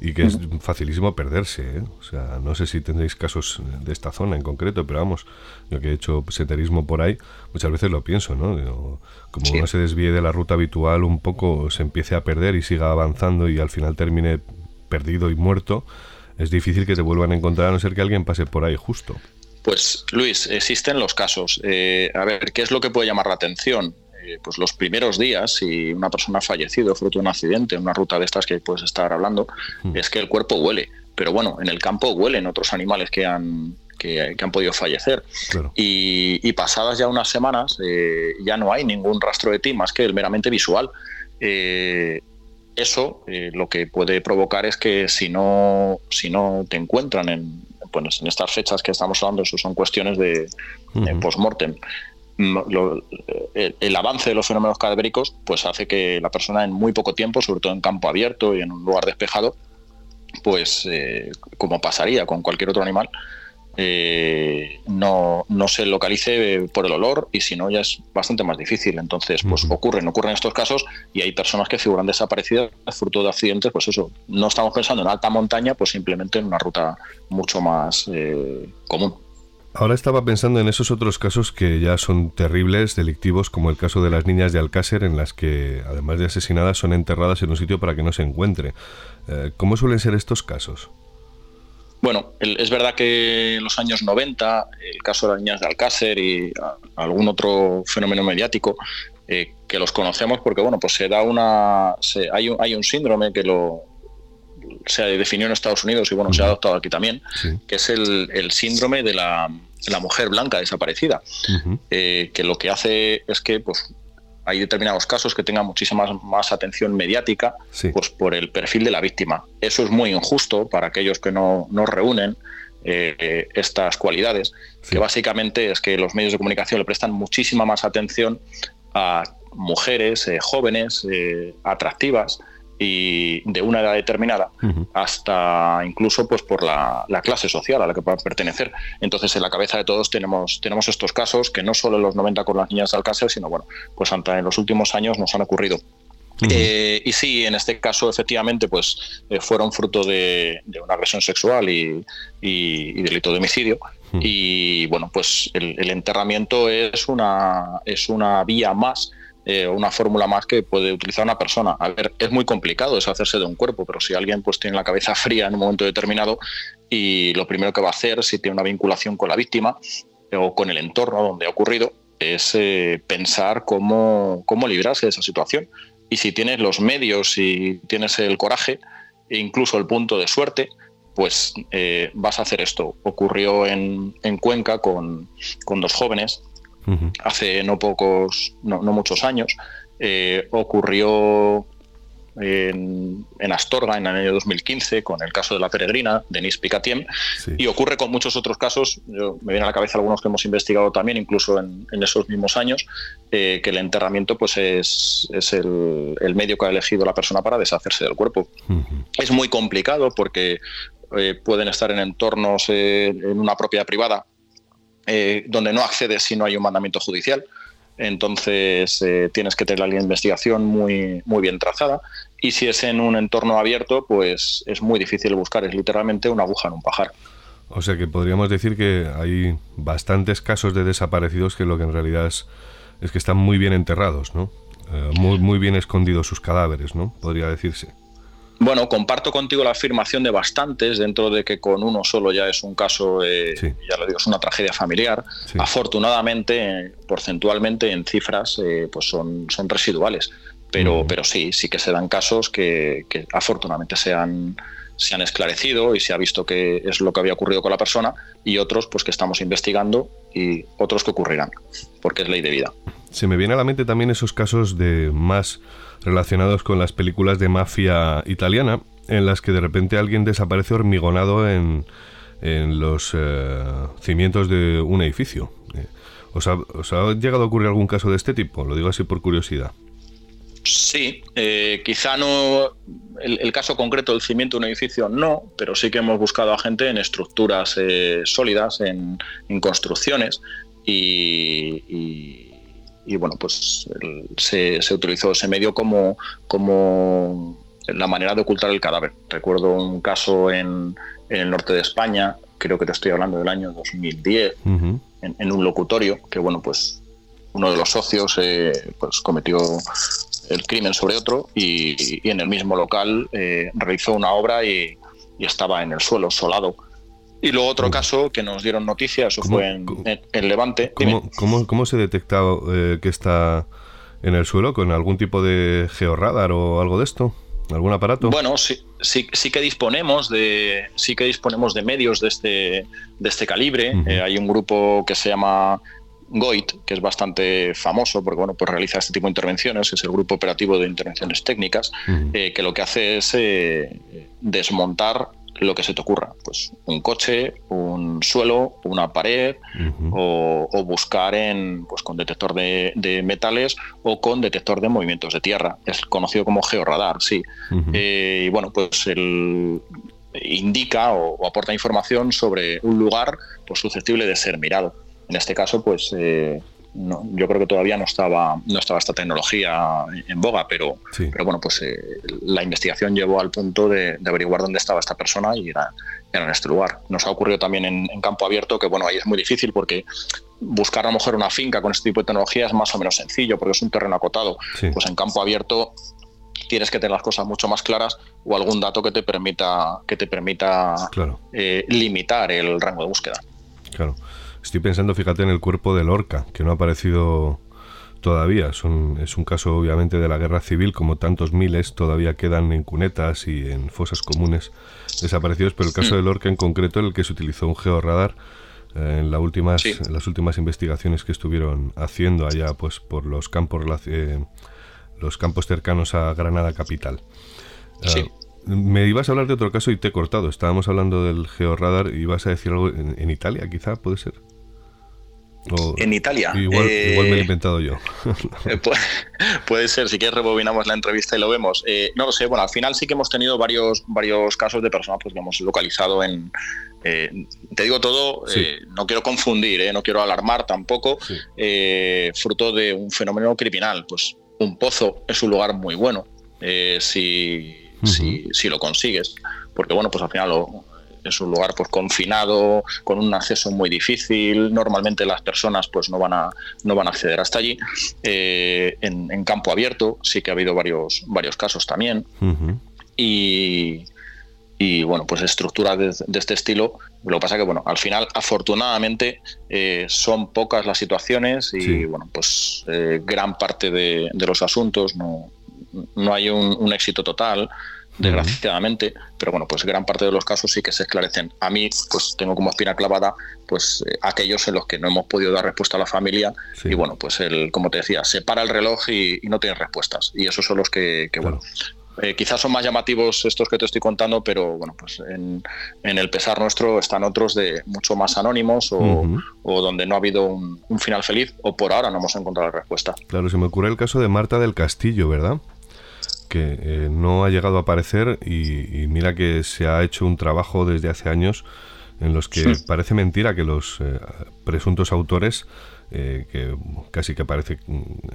y que es facilísimo perderse. ¿eh? O sea, no sé si tendréis casos de esta zona en concreto, pero vamos, yo que he hecho senderismo por ahí, muchas veces lo pienso, ¿no? como uno se desvíe de la ruta habitual un poco, se empiece a perder y siga avanzando y al final termine perdido y muerto, es difícil que te vuelvan a encontrar a no ser que alguien pase por ahí justo. Pues Luis, existen los casos. Eh, a ver, ¿qué es lo que puede llamar la atención? Eh, pues los primeros días, si una persona ha fallecido fruto de un accidente, en una ruta de estas que puedes estar hablando, mm. es que el cuerpo huele. Pero bueno, en el campo huelen otros animales que han, que, han podido fallecer. Y, pasadas ya unas semanas eh, ya no hay ningún rastro de ti más que el meramente visual. Eh, eso lo que puede provocar es que si no, si no te encuentran en, pues en estas fechas que estamos hablando, eso son cuestiones de, post-mortem, el, avance de los fenómenos cadavéricos pues hace que la persona en muy poco tiempo, sobre todo en campo abierto y en un lugar despejado, pues eh, como pasaría con cualquier otro animal, eh, no, no, se localice por el olor y si no ya es bastante más difícil. Entonces, pues ocurren, ocurren estos casos y hay personas que figuran desaparecidas fruto de accidentes, pues eso, no estamos pensando en alta montaña, pues simplemente en una ruta mucho más eh, común. Ahora estaba pensando en esos otros casos que ya son terribles, delictivos, como el caso de las niñas de Alcácer, en las que, además de asesinadas, son enterradas en un sitio para que no se encuentre. Eh, ¿Cómo suelen ser estos casos? Bueno, es verdad que en los años 90, el caso de las niñas de Alcácer y algún otro fenómeno mediático, eh, que los conocemos porque, bueno, pues se da una. hay, un, hay un síndrome que lo, se definió en Estados Unidos y bueno, se ha adoptado aquí también, que es el, síndrome de la, mujer blanca desaparecida, eh, que lo que hace es que pues, hay determinados casos que tengan muchísima más atención mediática pues, por el perfil de la víctima. Eso es muy injusto para aquellos que no, no reúnen eh, estas cualidades, que básicamente es que los medios de comunicación le prestan muchísima más atención a mujeres eh, jóvenes, atractivas y de una edad determinada, hasta incluso pues por la, clase social a la que puedan pertenecer. Entonces, en la cabeza de todos tenemos, tenemos estos casos que no solo en los 90 con las niñas de Alcácer, sino bueno, pues en los últimos años nos han ocurrido. Eh, y sí, en este caso, efectivamente, pues eh, fueron fruto de, una agresión sexual y, delito de homicidio. Y bueno, pues el, enterramiento es una, es una vía más, eh, una fórmula más que puede utilizar una persona. A ver, es muy complicado deshacerse de un cuerpo, pero si alguien pues tiene la cabeza fría en un momento determinado y lo primero que va a hacer, si tiene una vinculación con la víctima o con el entorno donde ha ocurrido, es pensar cómo, cómo librarse de esa situación y si tienes los medios y tienes el coraje e incluso el punto de suerte, pues eh, vas a hacer esto. Ocurrió en, Cuenca con, dos jóvenes hace no pocos, no, muchos años. Eh, ocurrió en, Astorga en el año 2015 con el caso de la peregrina, Denise Picatiem, y ocurre con muchos otros casos, yo, me viene a la cabeza algunos que hemos investigado también, incluso en, esos mismos años, eh, que el enterramiento pues es, es el, medio que ha elegido la persona para deshacerse del cuerpo. Es muy complicado porque eh, pueden estar en entornos, eh, en una propiedad privada, donde no accedes si no hay un mandamiento judicial entonces tienes que tener la línea de investigación muy, muy bien trazada y si es en un entorno abierto, pues es muy difícil buscar, es literalmente una aguja en un pajar. O sea que podríamos decir que hay bastantes casos de desaparecidos que lo que en realidad es, es que están muy bien enterrados, ¿no? Eh, muy, muy bien escondidos sus cadáveres, ¿no? Podría decirse. Bueno, comparto contigo la afirmación de bastantes, dentro de que con uno solo ya es un caso, eh, ya lo digo, es una tragedia familiar. Afortunadamente, porcentualmente en cifras, eh, pues son, son residuales. Pero, pero sí, sí que se dan casos que, afortunadamente se han, se han esclarecido y se ha visto que es lo que había ocurrido con la persona y otros pues que estamos investigando y otros que ocurrirán, porque es ley de vida. Se me viene a la mente también esos casos de más relacionados con las películas de mafia italiana, en las que de repente alguien desaparece hormigonado en, en los eh, cimientos de un edificio. Eh, ¿os, ¿Os ha llegado a ocurrir algún caso de este tipo? Lo digo así por curiosidad. Sí, eh, quizá no el, caso concreto del cimiento de un edificio no, pero sí que hemos buscado a gente en estructuras eh, sólidas, en, construcciones y, bueno, pues se, utilizó ese medio como, como la manera de ocultar el cadáver. Recuerdo un caso en, el norte de España, creo que te estoy hablando del año 2010, en, en, un locutorio, que bueno, pues uno de los socios eh, pues cometió el crimen sobre otro y, en el mismo local eh, realizó una obra y, estaba en el suelo, solado. Y luego otro caso que nos dieron noticias, eso fue en, Levante. ¿Cómo, cómo, se detecta eh, que está en el suelo? ¿Con algún tipo de georradar o algo de esto? ¿Algún aparato? Bueno, sí, sí, sí que disponemos de sí que disponemos de medios de este de este calibre. hay un grupo que se llama GOIT, que es bastante famoso porque bueno, pues realiza este tipo de intervenciones, es el Grupo Operativo de Intervenciones Técnicas, eh, que lo que hace es eh, desmontar lo que se te ocurra, pues un coche, un suelo, una pared, o, buscar en, pues, con detector de, metales o con detector de movimientos de tierra. Es conocido como georradar, sí. Eh, y bueno, pues el, indica o, aporta información sobre un lugar pues, susceptible de ser mirado. En este caso, pues eh, yo creo que todavía no estaba, no estaba esta tecnología en boga, pero, pero bueno, pues eh, la investigación llevó al punto de, averiguar dónde estaba esta persona y era, en este lugar. Nos ha ocurrido también en, campo abierto, que bueno, ahí es muy difícil porque buscar a lo mejor una finca con este tipo de tecnología es más o menos sencillo porque es un terreno acotado. Pues en campo abierto tienes que tener las cosas mucho más claras o algún dato que te permita que te permita eh, limitar el rango de búsqueda. Claro. Estoy pensando, fíjate, en el cuerpo de Lorca, que no ha aparecido todavía. Es un caso obviamente de la guerra civil, como tantos miles todavía quedan en cunetas y en fosas comunes desaparecidos, pero el caso de Lorca en concreto, en el que se utilizó un georradar eh, en, la últimas, en las últimas investigaciones que estuvieron haciendo allá pues por los campos eh, los campos cercanos a Granada capital. Sí. Ah, me ibas a hablar de otro caso y te he cortado. Estábamos hablando del georradar y ibas a decir algo en Italia, quizá, puede ser en Italia. Igual, me lo he eh, inventado yo. Eh, puede, ser, si quieres rebobinamos la entrevista y lo vemos. Eh, no lo sé, bueno, al final sí que hemos tenido varios, varios casos de personas pues, que hemos localizado en... te digo todo, no quiero confundir, no quiero alarmar tampoco, fruto de un fenómeno criminal. Pues un pozo es un lugar muy bueno si, si, si, lo consigues, porque bueno, pues al final lo, es un lugar pues confinado, con un acceso muy difícil. Normalmente las personas pues no van a, no van a acceder hasta allí. Eh, en, campo abierto sí que ha habido varios, varios casos también. Y, y bueno, pues estructuras de, este estilo. Lo que pasa que, bueno, al final, afortunadamente, eh, son pocas las situaciones y, bueno, pues eh, gran parte de, los asuntos no, no hay un, un éxito total desgraciadamente, pero bueno, pues gran parte de los casos sí que se esclarecen. A mí, pues tengo como espina clavada, pues eh, aquellos en los que no hemos podido dar respuesta a la familia y bueno, pues el, como te decía, se para el reloj y, no tiene respuestas. Y esos son los que, bueno, eh, quizás son más llamativos estos que te estoy contando, pero bueno, pues en, el pesar nuestro están otros de mucho más anónimos o, donde no ha habido un, un, final feliz o por ahora no hemos encontrado la respuesta. Claro, se me ocurre el caso de Marta del Castillo, ¿verdad? Que eh, no ha llegado a aparecer y, mira que se ha hecho un trabajo desde hace años en los que parece mentira que los eh, presuntos autores, eh, que casi que parece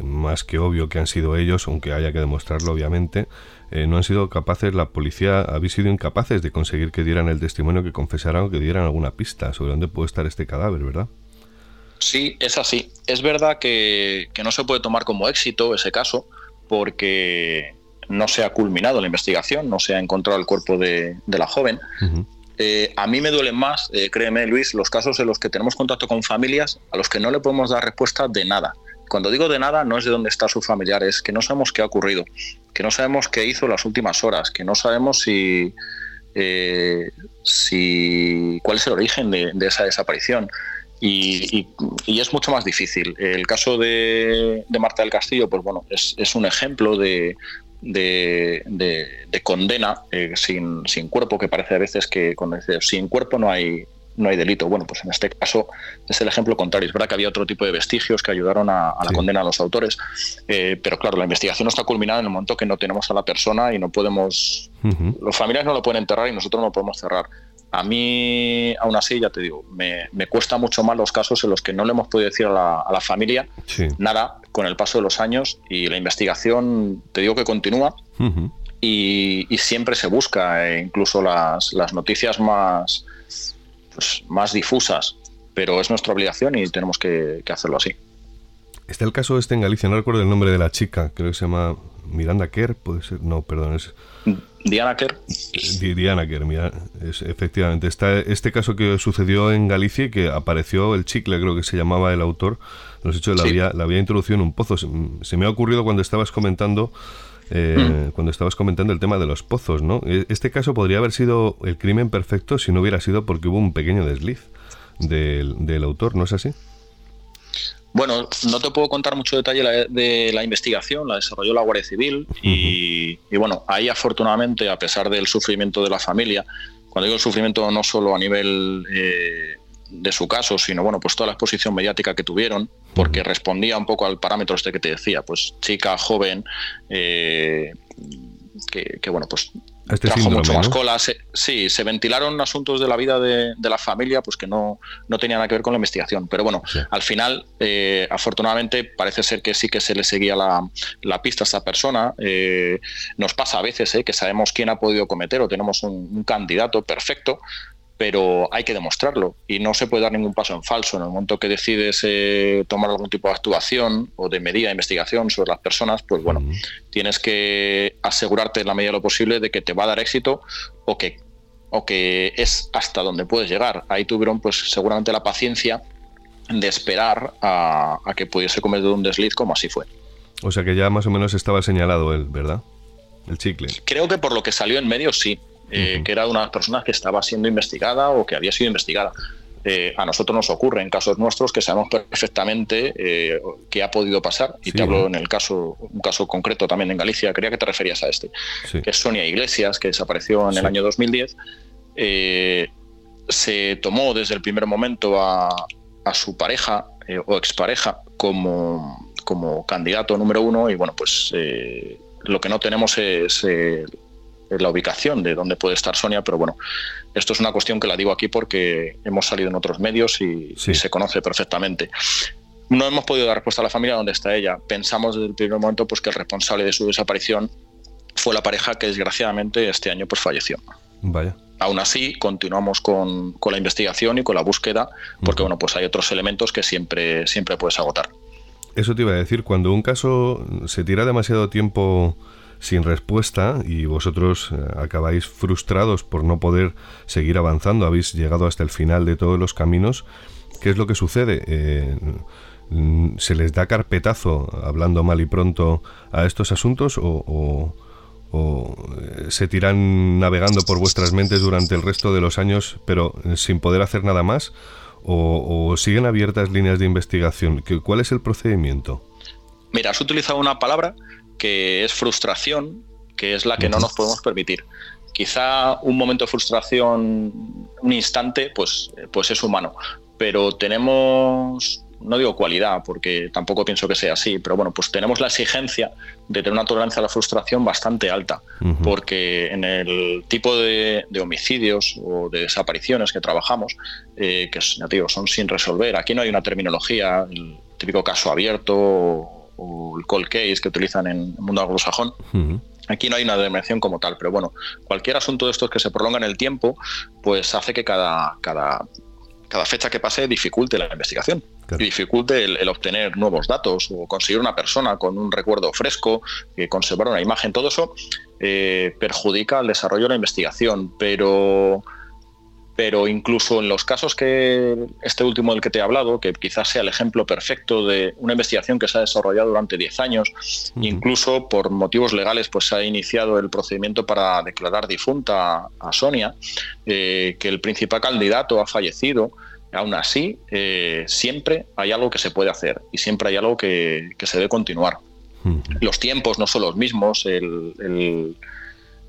más que obvio que han sido ellos, aunque haya que demostrarlo obviamente, no han sido capaces, la policía habéis sido incapaces de conseguir que dieran el testimonio, que confesaran o que dieran alguna pista sobre dónde puede estar este cadáver, ¿verdad? Sí, es así. Es verdad que, que no se puede tomar como éxito ese caso porque no se ha culminado la investigación, no se ha encontrado el cuerpo de, la joven. Eh, a mí me duelen más, eh, créeme Luis, los casos en los que tenemos contacto con familias a los que no le podemos dar respuesta de nada. Cuando digo de nada, no es de dónde está su familiar, es que no sabemos qué ha ocurrido, que no sabemos qué hizo las últimas horas, que no sabemos si, eh, si cuál es el origen de, esa desaparición. Y, es mucho más difícil. El caso de, Marta del Castillo, pues bueno, es un ejemplo de, de, condena eh, sin, sin, cuerpo, que parece a veces que cuando dice sin cuerpo no hay, no hay delito. Bueno, pues en este caso es el ejemplo contrario. Es verdad que había otro tipo de vestigios que ayudaron a, la condena a los autores, eh, pero claro, la investigación no está culminada en el momento que no tenemos a la persona y no podemos, los familiares no lo pueden enterrar y nosotros no lo podemos cerrar. A mí, aún así, ya te digo, me, cuesta mucho más los casos en los que no le hemos podido decir a la, familia nada con el paso de los años y la investigación, te digo que continúa y, siempre se busca, eh, incluso las, noticias más, pues, más difusas, pero es nuestra obligación y tenemos que, que hacerlo así. Está el caso este en Galicia, no recuerdo el nombre de la chica, creo que se llama Miranda Kerr, puede ser, no, perdón, es... Diana Kerr. Diana Kerr, mira, es, efectivamente. Está este caso que sucedió en Galicia y que apareció el chicle, creo que se llamaba el autor, los hechos, la, había, la había introducido en un pozo. Se, me ha ocurrido cuando estabas comentando... Eh, mm. Cuando estabas comentando el tema de los pozos, ¿no? E, este caso podría haber sido el crimen perfecto si no hubiera sido porque hubo un pequeño desliz del, del autor, ¿no es así? Bueno, no te puedo contar mucho detalle de la investigación, la desarrolló la Guardia Civil y, bueno, ahí afortunadamente, a pesar del sufrimiento de la familia, cuando digo el sufrimiento no solo a nivel eh, de su caso, sino bueno, pues toda la exposición mediática que tuvieron, porque respondía un poco al parámetro este que te decía, pues chica, joven, eh, que, bueno, pues este trajo mucho más cola. sí, se ventilaron asuntos de la vida de, la familia pues que no, no tenían nada que ver con la investigación. Pero bueno, al final, eh, afortunadamente, parece ser que sí que se le seguía la, pista a esta persona. Eh, nos pasa a veces eh, que sabemos quién ha podido cometer o tenemos un candidato perfecto, pero hay que demostrarlo y no se puede dar ningún paso en falso. En el momento que decides eh, tomar algún tipo de actuación o de medida de investigación sobre las personas, pues bueno, tienes que asegurarte en la medida de lo posible de que te va a dar éxito o que, o que es hasta donde puedes llegar. Ahí tuvieron pues seguramente la paciencia de esperar a, que pudiese cometer un desliz como así fue. O sea que ya más o menos estaba señalado él, ¿verdad? El chicle. Creo que por lo que salió en medio sí, eh, que era una de las personas que estaba siendo investigada o que había sido investigada. Eh, a nosotros nos ocurre en casos nuestros que sabemos perfectamente eh, qué ha podido pasar. Y te hablo en el caso, un caso concreto también en Galicia, creía que te referías a este, que es Sonia Iglesias, que desapareció en el año 2010. se tomó desde el primer momento a, a su pareja o expareja como, como candidato número uno y bueno, pues lo que no tenemos es la ubicación de dónde puede estar Sonia, pero bueno, esto es una cuestión que la digo aquí porque hemos salido en otros medios y, se conoce perfectamente. No hemos podido dar respuesta a la familia dónde está ella. Pensamos desde el primer momento pues, que el responsable de su desaparición fue la pareja que desgraciadamente este año pues, falleció. Vaya. Aún así, continuamos con, con la investigación y con la búsqueda, porque bueno, pues hay otros elementos que siempre, siempre puedes agotar. Eso te iba a decir, cuando un caso se tira demasiado tiempo sin respuesta y vosotros eh, acabáis frustrados por no poder seguir avanzando, habéis llegado hasta el final de todos los caminos, ¿qué es lo que sucede? Eh, ¿Se les da carpetazo, hablando mal y pronto, a estos asuntos o, eh, se tiran navegando por vuestras mentes durante el resto de los años, pero sin poder hacer nada más? ¿O, siguen abiertas líneas de investigación? ¿Cuál es el procedimiento? Mira, has utilizado una palabra que es frustración, que es la que no nos podemos permitir. Quizá un momento de frustración, un instante, pues, pues es humano, pero tenemos, no digo cualidad, porque tampoco pienso que sea así, pero bueno, pues tenemos la exigencia de tener una tolerancia a la frustración bastante alta, porque en el tipo de, homicidios o de desapariciones que trabajamos, eh, que ya digo, son sin resolver, aquí no hay una terminología, el típico caso abierto o el cold case que utilizan en el mundo anglosajón. Aquí no hay una denominación como tal, pero bueno, cualquier asunto de estos que se prolonga en el tiempo, pues hace que cada, cada, cada fecha que pase dificulte la investigación. Y dificulte el, obtener nuevos datos o conseguir una persona con un recuerdo fresco, eh, conservar una imagen, todo eso eh, perjudica el desarrollo de la investigación. Pero pero incluso en los casos que este último del que te he hablado, que quizás sea el ejemplo perfecto de una investigación que se ha desarrollado durante 10 años, incluso por motivos legales pues se ha iniciado el procedimiento para declarar difunta a Sonia, eh, que el principal candidato ha fallecido, aún así eh, siempre hay algo que se puede hacer y siempre hay algo que, se debe continuar. Los tiempos no son los mismos, el el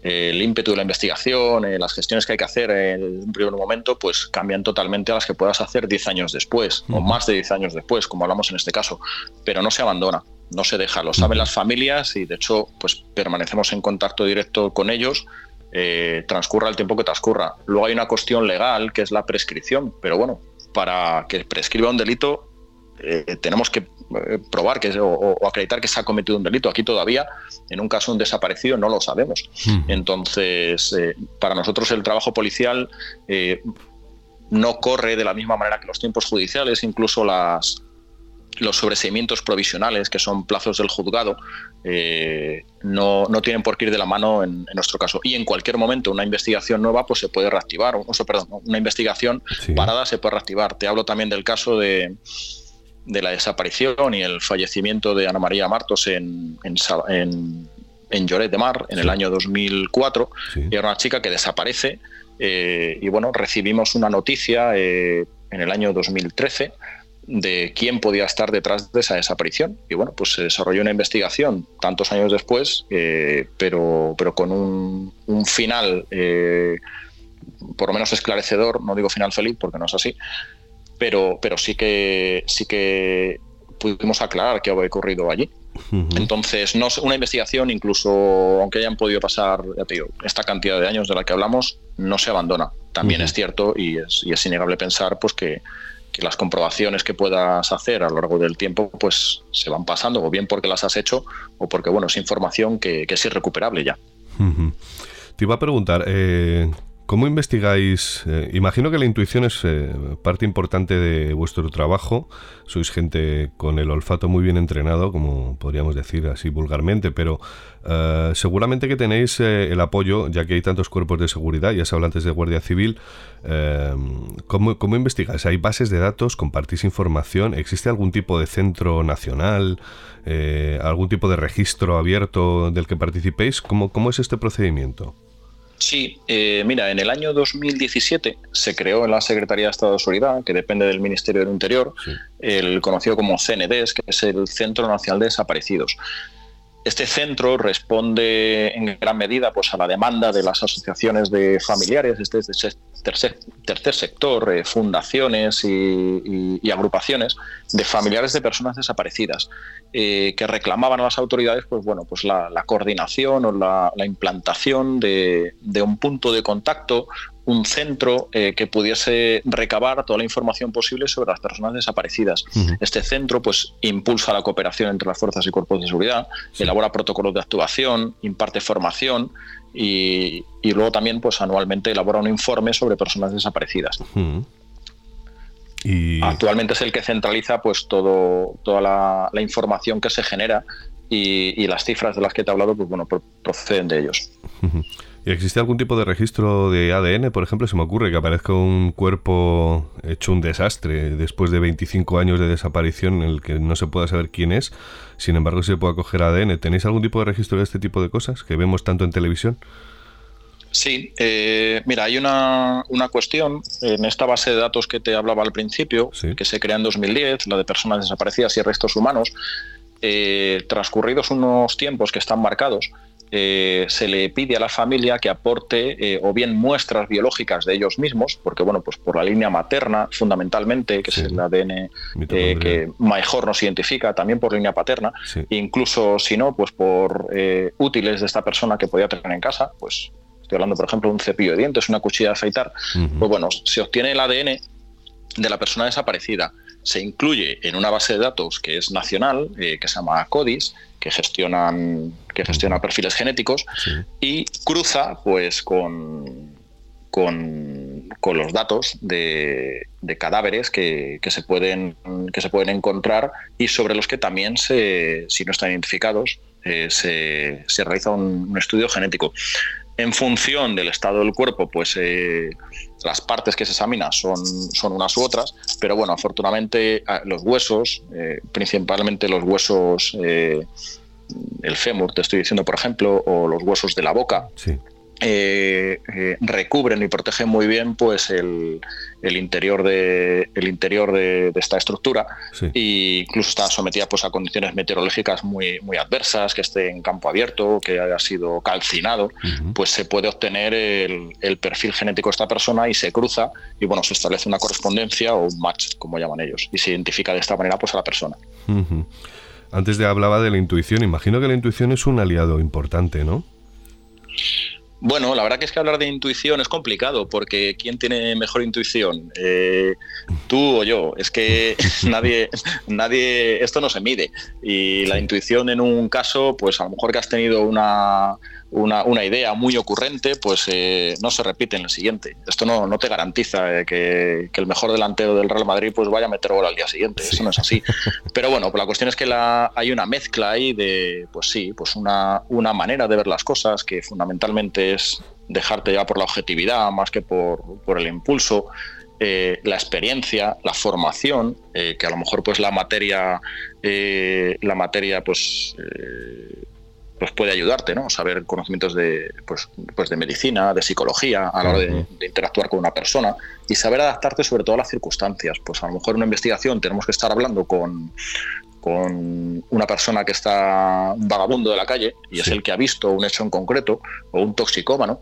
ímpetu de la investigación, eh, las gestiones que hay que hacer en un primer momento, pues cambian totalmente a las que puedas hacer 10 años después, o más de 10 años después, como hablamos en este caso. Pero no se abandona, no se deja, lo saben las familias y de hecho, pues permanecemos en contacto directo con ellos. Eh, transcurra el tiempo que transcurra. Luego hay una cuestión legal que es la prescripción, pero bueno, para que prescriba un delito eh, tenemos que eh, probar que, o, acreditar que se ha cometido un delito. Aquí todavía, en un caso de un desaparecido, no lo sabemos. Entonces, eh, para nosotros el trabajo policial no corre de la misma manera que los tiempos judiciales, incluso las, los sobreseimientos provisionales, que son plazos del juzgado, no, no, tienen por qué ir de la mano en, nuestro caso. Y en cualquier momento una investigación nueva pues se puede reactivar, o, perdón, una investigación parada se puede reactivar. Te hablo también del caso de, de la desaparición y el fallecimiento de Ana María Martos en, en, en, Lloret de Mar en el año 2004. Y era una chica que desaparece eh, y bueno, recibimos una noticia eh, en el año 2013 de quién podía estar detrás de esa desaparición. Y bueno, pues se desarrolló una investigación tantos años después, eh, pero, pero con un, un final por lo menos esclarecedor, no digo final feliz porque no es así, pero, pero sí que sí que pudimos aclarar qué había ocurrido allí. Entonces, no una investigación, incluso aunque hayan podido pasar esta cantidad de años de la que hablamos, no se abandona. También es cierto y es, y es innegable pensar pues que, que, las comprobaciones que puedas hacer a lo largo del tiempo pues se van pasando, o bien porque las has hecho, o porque bueno, es información que, que es irrecuperable ya. Te iba a preguntar, eh, ¿Cómo investigáis? Eh, imagino que la intuición es eh, parte importante de vuestro trabajo. Sois gente con el olfato muy bien entrenado, como podríamos decir así vulgarmente, pero eh, seguramente que tenéis el apoyo, ya que hay tantos cuerpos de seguridad, ya se habla antes de Guardia Civil. ¿cómo, ¿Cómo investigáis? ¿Hay bases de datos? ¿Compartís información? ¿Existe algún tipo de centro nacional? ¿Algún tipo de registro abierto del que participéis? ¿Cómo, cómo es este procedimiento? Sí, eh, mira, en el año 2017 se creó en la Secretaría de Estado de Seguridad, que depende del Ministerio del Interior, el conocido como CNDES, que es el Centro Nacional de Desaparecidos. Este centro responde en gran medida pues, a la demanda de las asociaciones de familiares, este, este tercer, tercer sector, eh, fundaciones y, agrupaciones de familiares de personas desaparecidas eh, que reclamaban a las autoridades pues, bueno, pues la, coordinación o la, implantación de, de, un punto de contacto un centro eh, que pudiese recabar toda la información posible sobre las personas desaparecidas. Este centro pues impulsa la cooperación entre las fuerzas y cuerpos de seguridad, elabora protocolos de actuación, imparte formación y, luego también pues anualmente elabora un informe sobre personas desaparecidas. y... Actualmente es el que centraliza pues todo, toda la, información que se genera y, las cifras de las que te he hablado pues bueno proceden de ellos. ¿Y existe algún tipo de registro de ADN? Por ejemplo, se me ocurre que aparezca un cuerpo hecho un desastre después de 25 años de desaparición en el que no se pueda saber quién es, sin embargo se puede coger ADN. ¿Tenéis algún tipo de registro de este tipo de cosas que vemos tanto en televisión? Sí, eh, mira, hay una, cuestión en esta base de datos que te hablaba al principio, que se crea en 2010, la de personas desaparecidas y restos humanos. Eh, transcurridos unos tiempos que están marcados, eh, se le pide a la familia que aporte eh, o bien muestras biológicas de ellos mismos, porque bueno, pues por la línea materna fundamentalmente, que es el ADN eh, que mejor nos identifica, también por línea paterna, incluso si no, pues por útiles de esta persona que podía tener en casa, pues estoy hablando por ejemplo de un cepillo de dientes, una cuchilla de afeitar, pues bueno, se obtiene el ADN de la persona desaparecida. Se incluye en una base de datos que es nacional, que se llama CODIS, que gestionan que gestiona perfiles genéticos y cruza pues con, con, los datos de, cadáveres que, se pueden que se pueden encontrar y sobre los que también se, si no están identificados eh, se, realiza un, estudio genético en función del estado del cuerpo, pues eh, las partes que se examinan son, son unas u otras, pero bueno, afortunadamente los huesos, eh, principalmente los huesos, eh, el fémur, te estoy diciendo, por ejemplo, o los huesos de la boca, eh, recubren y protegen muy bien pues el, interior de el interior de, esta estructura e incluso está sometida pues a condiciones meteorológicas muy muy adversas que esté en campo abierto que haya sido calcinado pues se puede obtener el, perfil genético de esta persona y se cruza y bueno se establece una correspondencia o un match como llaman ellos y se identifica de esta manera pues a la persona. Antes de hablaba de la intuición. Imagino que la intuición es un aliado importante no bueno, la verdad que es que hablar de intuición es complicado, porque ¿quién tiene mejor intuición? Eh, tú o yo. Es que nadie, nadie, esto no se mide. Y la intuición en un caso, pues a lo mejor que has tenido una, una, idea muy ocurrente, pues eh, no se repite en el siguiente. Esto no, no te garantiza eh, que, el mejor delantero del Real Madrid pues vaya a meter gol al día siguiente. Eso no es así. Pero bueno, pues la cuestión es que hay una mezcla ahí de, pues sí, pues una, una manera de ver las cosas que fundamentalmente es dejarte ya por la objetividad más que por, por el impulso. Eh, la experiencia, la formación, que a lo mejor pues la materia, la materia pues pues puede ayudarte, ¿no? Saber conocimientos de, pues, pues de medicina, de psicología, a la hora de, interactuar con una persona y saber adaptarte sobre todo a las circunstancias. Pues a lo mejor en una investigación tenemos que estar hablando con, con una persona que está un vagabundo de la calle y es el que ha visto un hecho en concreto o un toxicómano.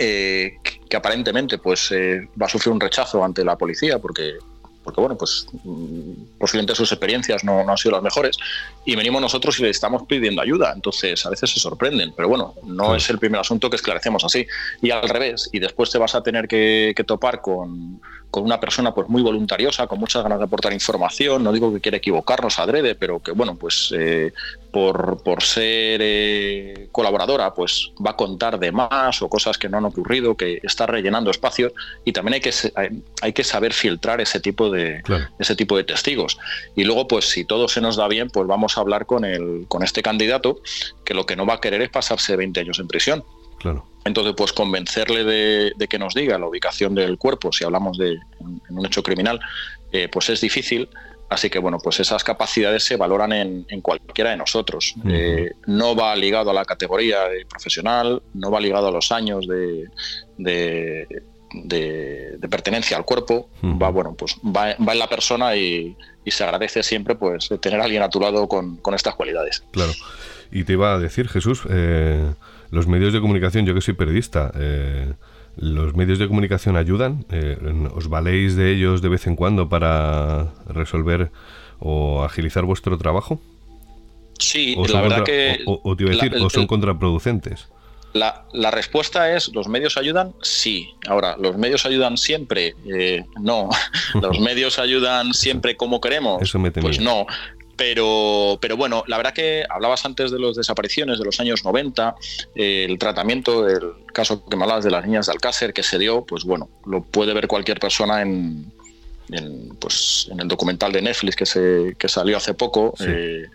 Eh, que, aparentemente pues eh, va a sufrir un rechazo ante la policía porque porque bueno, pues mm, posiblemente sus experiencias no, han sido las mejores, y venimos nosotros y le estamos pidiendo ayuda, entonces a veces se sorprenden, pero bueno, no es el primer asunto que esclarecemos así, y al revés, y después te vas a tener que, topar con, una persona pues muy voluntariosa, con muchas ganas de aportar información, no digo que quiera equivocarnos adrede, pero que bueno, pues eh, por, por ser eh, colaboradora, pues va a contar de más o cosas que no han ocurrido, que está rellenando espacios y también hay que, hay, que saber filtrar ese tipo, de, ese tipo de testigos. Y luego, pues si todo se nos da bien, pues vamos a hablar con, el, con este candidato que lo que no va a querer es pasarse 20 años en prisión. Claro. Entonces, pues convencerle de, que nos diga la ubicación del cuerpo, si hablamos de un hecho criminal, eh, pues es difícil. Así que bueno, pues esas capacidades se valoran en, cualquiera de nosotros. Eh, no va ligado a la categoría de profesional, no va ligado a los años de, de, pertenencia al cuerpo. Va bueno, pues va, en la persona y, se agradece siempre pues tener a alguien a tu lado con, estas cualidades. Claro. Y te iba a decir, Jesús, eh, los medios de comunicación, yo que soy periodista, eh, ¿Los medios de comunicación ayudan? Eh, ¿Os valéis de ellos de vez en cuando para resolver o agilizar vuestro trabajo? Sí, la verdad que... O, te iba a decir, ¿o son contraproducentes? La, la, respuesta es, ¿los medios ayudan? Sí. Ahora, ¿los medios ayudan siempre? Eh, no. ¿Los medios ayudan siempre como queremos? Eso me Pues no. Pero, pero bueno, la verdad que hablabas antes de las desapariciones de los años 90, eh, el tratamiento del caso que me hablabas de las niñas de Alcácer que se dio, pues bueno, lo puede ver cualquier persona en, pues, en el documental de Netflix que, se, que salió hace poco. Eh,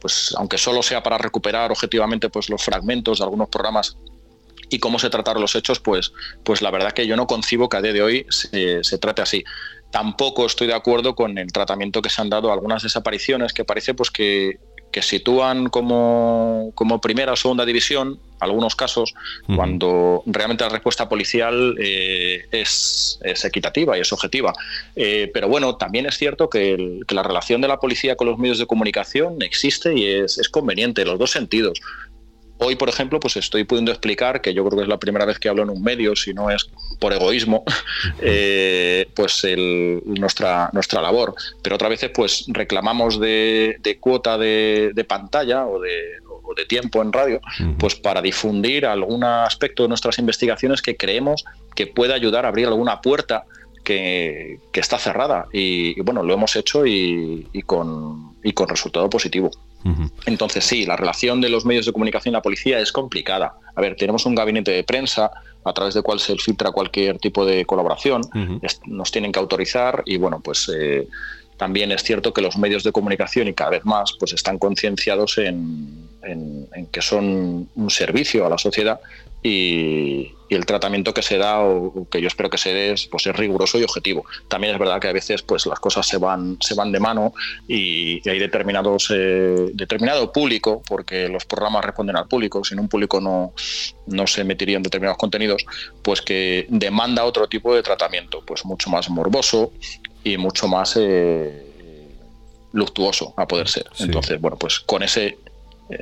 pues aunque solo sea para recuperar objetivamente pues, los fragmentos de algunos programas y cómo se trataron los hechos, pues, pues la verdad que yo no concibo que a día de hoy se, se trate así tampoco estoy de acuerdo con el tratamiento que se han dado a algunas desapariciones que parece pues que, que sitúan como, como, primera o segunda división algunos casos cuando realmente la respuesta policial eh, es, es, equitativa y es objetiva. Eh, pero bueno, también es cierto que, que, la relación de la policía con los medios de comunicación existe y es, es conveniente en los dos sentidos. Hoy, por ejemplo, pues estoy pudiendo explicar, que yo creo que es la primera vez que hablo en un medio, si no es por egoísmo, eh, pues nuestra, nuestra labor. Pero otras veces pues reclamamos de, cuota de, pantalla o de, de tiempo en radio, pues para difundir algún aspecto de nuestras investigaciones que creemos que puede ayudar a abrir alguna puerta que, está cerrada. Y, bueno, lo hemos hecho y, con, y con resultado positivo. Entonces, sí, la relación de los medios de comunicación y la policía es complicada. A ver, tenemos un gabinete de prensa a través del cual se filtra cualquier tipo de colaboración, nos tienen que autorizar y, bueno, pues eh, también es cierto que los medios de comunicación y cada vez más pues están concienciados en, que son un servicio a la sociedad y, el tratamiento que se da o, que yo espero que se dé es, pues es riguroso y objetivo. También es verdad que a veces pues las cosas se van se van de mano y, hay determinados eh, determinado público porque los programas responden al público, sin un público no no se meterían determinados contenidos, pues que demanda otro tipo de tratamiento, pues mucho más morboso y mucho más eh, luctuoso a poder ser. Entonces, bueno, pues con ese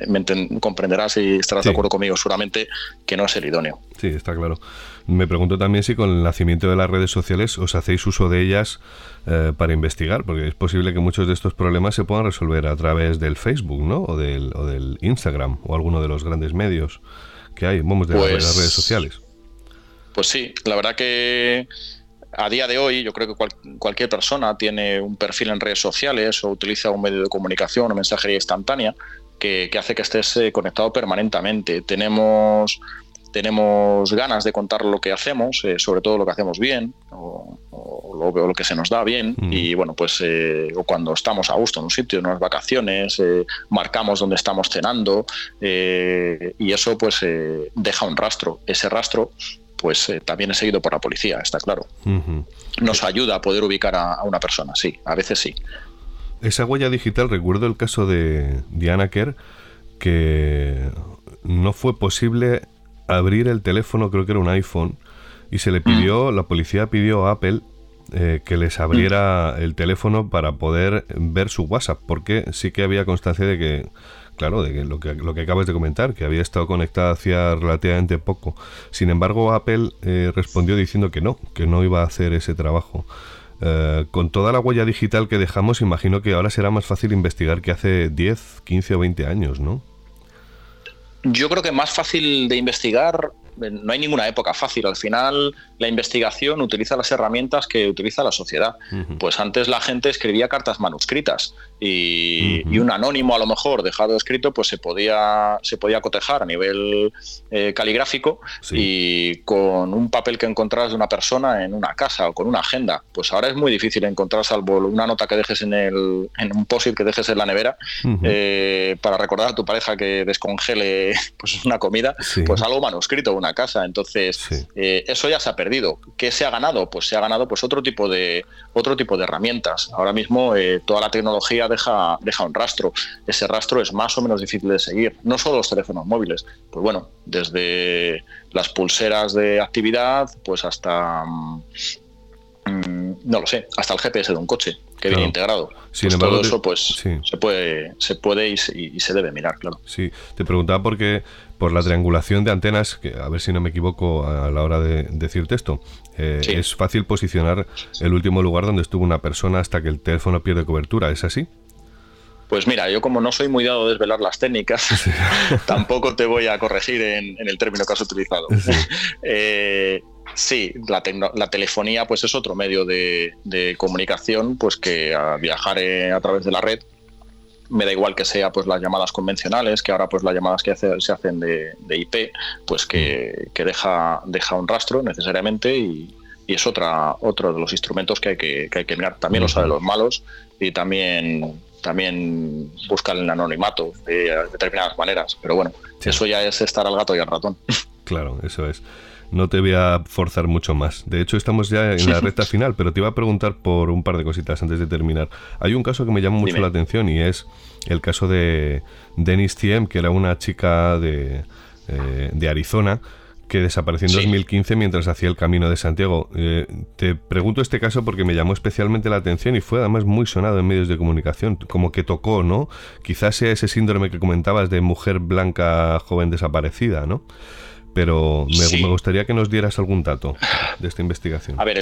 me comprenderás y estarás de acuerdo conmigo seguramente que no es el idóneo. Sí, está claro. Me pregunto también si con el nacimiento de las redes sociales os hacéis uso de ellas eh, para investigar, porque es posible que muchos de estos problemas se puedan resolver a través del Facebook, ¿no? O del, o del Instagram o alguno de los grandes medios que hay, vamos, de las pues redes sociales. Pues sí, la verdad que a día de hoy yo creo que cualquier persona tiene un perfil en redes sociales o utiliza un medio de comunicación o mensajería instantánea que, hace que estés eh, conectado permanentemente. Tenemos, tenemos ganas de contar lo que hacemos, eh, sobre todo lo que hacemos bien o, lo, lo, que se nos da bien. Mm. Y bueno, pues eh, cuando estamos a gusto en un sitio, en unas vacaciones, marcamos dónde estamos cenando y eso pues deja un rastro. Ese rastro pues también es seguido por la policía, está claro. Nos ayuda a poder ubicar a, una persona, sí, a veces sí esa huella digital, recuerdo el caso de Diana Kerr, que no fue posible abrir el teléfono, creo que era un iPhone, y se le pidió, mm. la policía pidió a Apple eh, que les abriera mm. el teléfono para poder ver su WhatsApp, porque sí que había constancia de que, claro, de que lo que, lo que acabas de comentar, que había estado conectada hacía relativamente poco. Sin embargo, Apple eh, respondió diciendo que no, que no iba a hacer ese trabajo. Eh, con toda la huella digital que dejamos, imagino que ahora será más fácil investigar que hace 10, 15 o 20 años, ¿no? Yo creo que más fácil de investigar no hay ninguna época fácil. Al final, la investigación utiliza las herramientas que utiliza la sociedad. Pues antes la gente escribía cartas manuscritas y, un anónimo, a lo mejor, dejado escrito, pues se podía, se podía cotejar a nivel eh, caligráfico y con un papel que encontrás de una persona en una casa o con una agenda. Pues ahora es muy difícil encontrar, salvo una nota que dejes en, el, en un posit que dejes en la nevera, eh, para recordar a tu pareja que descongele pues, una comida, pues algo manuscrito, una casa. Entonces, eh, eso ya se ha perdido. ¿Qué se ha ganado? Pues se ha ganado pues otro tipo de, otro tipo de herramientas. Ahora mismo eh, toda la tecnología deja, deja un rastro. Ese rastro es más o menos difícil de seguir. No solo los teléfonos móviles, pues bueno, desde las pulseras de actividad, pues hasta... Mm, no lo sé, hasta el GPS de un coche que viene integrado. Pues todo eso pues se puede se puede y se, debe mirar, claro. Sí, te preguntaba porque por la triangulación de antenas, que a ver si no me equivoco a la hora de decirte esto, eh, es fácil posicionar el último lugar donde estuvo una persona hasta que el teléfono pierde cobertura, ¿es así? Pues mira, yo como no soy muy dado a desvelar las técnicas, tampoco te voy a corregir en, el término que has utilizado. Sí, eh, la, telefonía pues es otro medio de, comunicación pues que a viajar eh, a través de la red me da igual que sea pues las llamadas convencionales, que ahora pues las llamadas que se hacen de, IP, pues que, deja, deja un rastro necesariamente y, es otra, otro de los instrumentos que hay que, hay que mirar. También lo saben los malos y también, también buscan el anonimato de determinadas maneras. Pero bueno, eso ya es estar al gato y al ratón. Claro, eso es no te voy a forzar mucho más. De hecho, estamos ya en la recta final, pero te iba a preguntar por un par de cositas antes de terminar. Hay un caso que me llama mucho la atención y es el caso de Dennis Thiem, que era una chica de, eh, de Arizona que desapareció en 2015 mientras hacía el camino de Santiago. Eh, te pregunto este caso porque me llamó especialmente la atención y fue además muy sonado en medios de comunicación, como que tocó, ¿no? Quizás sea ese síndrome que comentabas de mujer blanca joven desaparecida, ¿no? Pero me, gustaría que nos dieras algún dato de esta investigación. A ver,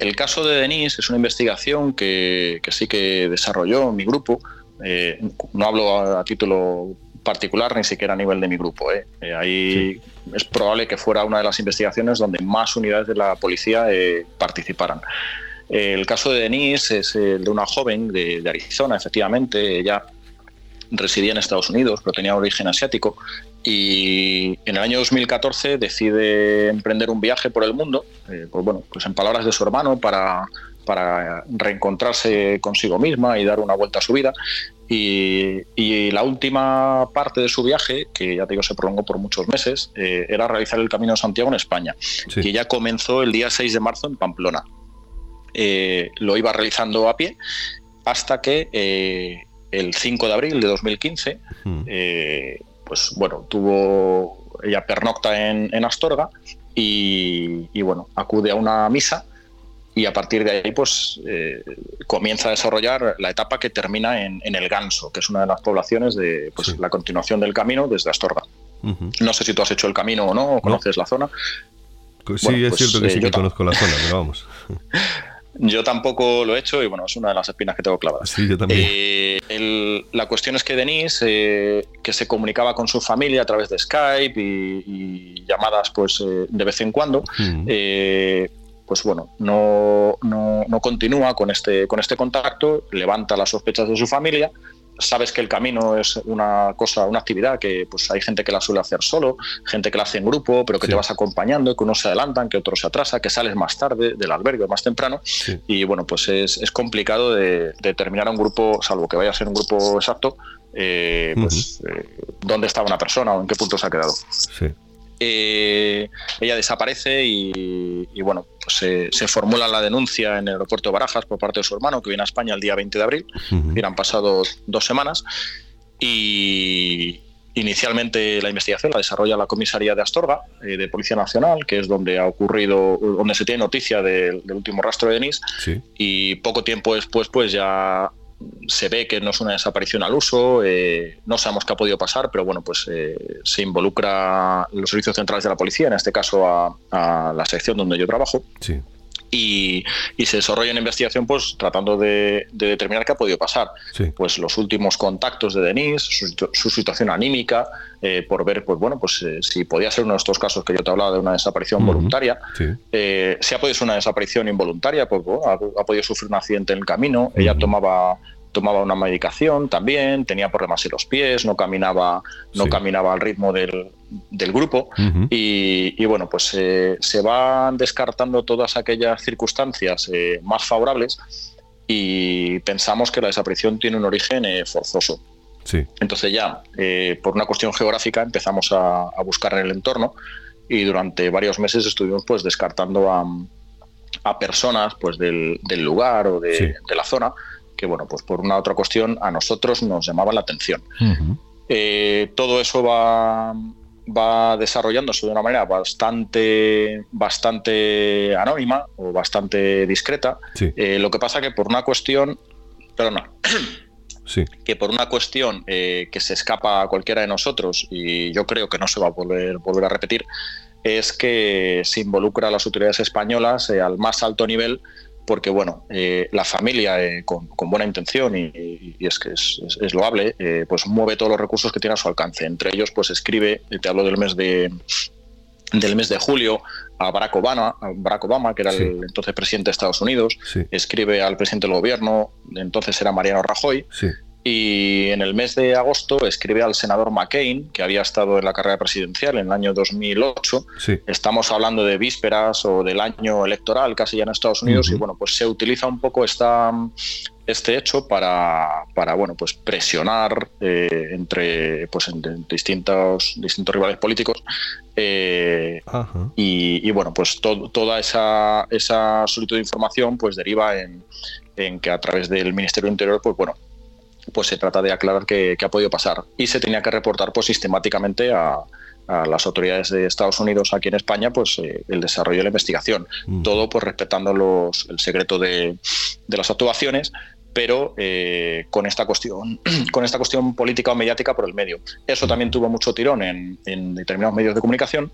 el, caso de Denise es una investigación que, sí que desarrolló mi grupo. Eh, no hablo a, título particular ni siquiera a nivel de mi grupo. ¿eh? Eh, ahí es probable que fuera una de las investigaciones donde más unidades de la policía participaran. El caso de Denise es el de una joven de, de Arizona, efectivamente. Ella residía en Estados Unidos, pero tenía origen asiático y en el año 2014 decide emprender un viaje por el mundo, eh, pues bueno, pues en palabras de su hermano, para, para reencontrarse consigo misma y dar una vuelta a su vida. Y, la última parte de su viaje, que ya te digo se prolongó por muchos meses, eh, era realizar el Camino de Santiago en España, que ya comenzó el día 6 de marzo en Pamplona. Eh, lo iba realizando a pie hasta que el 5 de abril de 2015 pues bueno, tuvo, ella pernocta en, Astorga y, bueno, acude a una misa y a partir de ahí pues eh, comienza a desarrollar la etapa que termina en, el Ganso, que es una de las poblaciones de pues, la continuación del camino desde Astorga. No sé si tú has hecho el camino o no, o conoces la zona. Sí, es cierto que sí eh, que conozco la zona, pero vamos. Yo tampoco lo he hecho y bueno, es una de las espinas que tengo clavadas. Sí, yo también. Eh, la cuestión es que Denise, eh, que se comunicaba con su familia a través de Skype y, llamadas pues eh, de vez en cuando, mm. pues bueno, no, no, no, continúa con este, con este contacto, levanta las sospechas de su familia sabes que el camino es una cosa, una actividad que pues hay gente que la suele hacer solo, gente que la hace en grupo, pero que te vas acompañando, que unos se adelantan, que otros se atrasa, que sales más tarde del albergue más temprano. Y bueno, pues es, complicado de, terminar un grupo, salvo que vaya a ser un grupo exacto, eh, pues eh, dónde está una persona o en qué punto se ha quedado. Sí. Eh, ella desaparece y, bueno, pues se, formula la denuncia en el aeropuerto de Barajas por parte de su hermano, que viene a España el día 20 de abril, y han pasado dos semanas, y inicialmente la investigación la desarrolla la comisaría de Astorga, eh, de Policía Nacional, que es donde ha ocurrido, donde se tiene noticia del, último rastro de Denis, y poco tiempo después pues ya se ve que no es una desaparición al uso, eh, no sabemos qué ha podido pasar, pero bueno, pues eh, se involucra los servicios centrales de la policía, en este caso a, la sección donde yo trabajo. Y, se desarrolla una investigación pues tratando de, determinar qué ha podido pasar. Pues los últimos contactos de Denise, su, situación anímica, eh, por ver pues bueno pues eh, si podía ser uno de estos casos que yo te hablaba de una desaparición voluntaria. Eh, si ha podido ser una desaparición involuntaria, pues ha, podido sufrir un accidente en el camino. Ella tomaba tomaba una medicación también, tenía problemas en los pies, no caminaba, no caminaba al ritmo del, grupo y, bueno, pues eh, se van descartando todas aquellas circunstancias eh, más favorables y pensamos que la desaparición tiene un origen eh, forzoso. Sí. Entonces ya, por una cuestión geográfica, empezamos a, buscar en el entorno y durante varios meses estuvimos pues descartando a, personas pues del, lugar o de, de la zona que, bueno, pues por una otra cuestión a nosotros nos llamaba la atención. Todo eso va, va desarrollándose de una manera bastante, bastante anónima o bastante discreta. Eh, lo que pasa que por una cuestión, perdona, sí. que por una cuestión eh, que se escapa a cualquiera de nosotros y yo creo que no se va a volver, volver a repetir, es que se involucra a las autoridades españolas al más alto nivel porque bueno, eh, la familia eh, con, buena intención y, es que es, loable, eh, pues mueve todos los recursos que tiene a su alcance. Entre ellos, pues escribe, te hablo del mes de del mes de julio a Barack Obama, Barack Obama que era el entonces presidente de Estados Unidos, escribe al presidente del gobierno, entonces era Mariano Rajoy, y en el mes de agosto escribe al senador McCain, que había estado en la carrera presidencial en el año 2008. Estamos hablando de vísperas o del año electoral casi ya en Estados Unidos y bueno, pues se utiliza un poco esta, este hecho para, para bueno, pues presionar eh, entre, pues, distintos, distintos rivales políticos eh, y, bueno, pues toda esa, esa solicitud de información pues deriva en, en que a través del Ministerio del Interior, pues bueno, pues se trata de aclarar qué, ha podido pasar. Y se tenía que reportar pues, sistemáticamente a, las autoridades de Estados Unidos aquí en España pues eh, el desarrollo de la investigación. Todo pues respetando los, el secreto de, las actuaciones, pero eh, con esta cuestión con esta cuestión política o mediática por el medio. Eso también tuvo mucho tirón en, determinados medios de comunicación.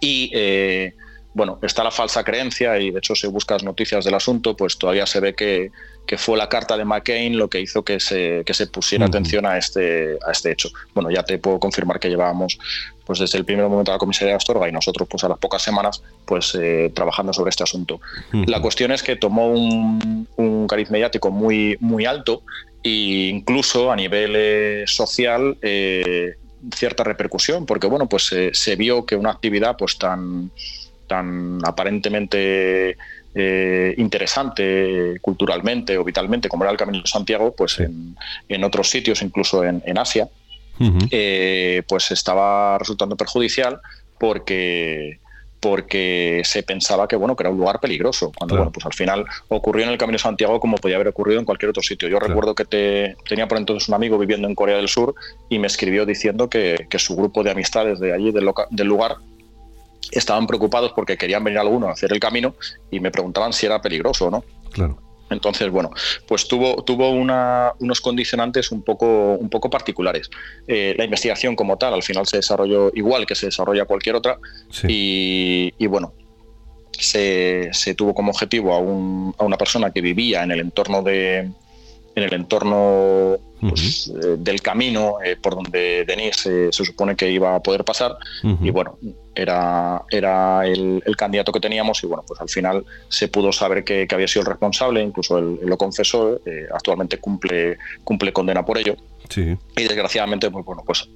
Y eh, bueno, está la falsa creencia y de hecho si buscas noticias del asunto, pues todavía se ve que, fue la carta de McCain lo que hizo que se, que se pusiera atención a este, a este hecho. Bueno, ya te puedo confirmar que llevábamos pues desde el primer momento de la comisaría de Astorga y nosotros pues a las pocas semanas pues eh, trabajando sobre este asunto. La cuestión es que tomó un, un cariz mediático muy, muy alto e incluso a nivel eh, social eh, cierta repercusión, porque bueno, pues se vio que una actividad pues tan tan aparentemente eh, interesante culturalmente o vitalmente como era el Camino de Santiago, pues en, otros sitios, incluso en, Asia, eh, pues estaba resultando perjudicial porque porque se pensaba que bueno que era un lugar peligroso cuando bueno pues al final ocurrió en el Camino de Santiago como podía haber ocurrido en cualquier otro sitio. Yo recuerdo que te, tenía por entonces un amigo viviendo en Corea del Sur y me escribió diciendo que, su grupo de amistades de allí del, del lugar estaban preocupados porque querían venir algunos a hacer el camino y me preguntaban si era peligroso o no. Claro. Entonces, bueno, pues tuvo, tuvo unos condicionantes un poco, un poco particulares. Eh, la investigación como tal al final se desarrolló igual que se desarrolla cualquier otra y, bueno, se, tuvo como objetivo a, a, una persona que vivía en el entorno de en el entorno pues, eh, del camino eh, por donde Denise se supone que iba a poder pasar. Y bueno era, era el, candidato que teníamos y bueno, pues al final se pudo saber que, había sido el responsable, incluso él, lo confesó, eh, actualmente cumple, cumple condena por ello. Y desgraciadamente, pues bueno, pues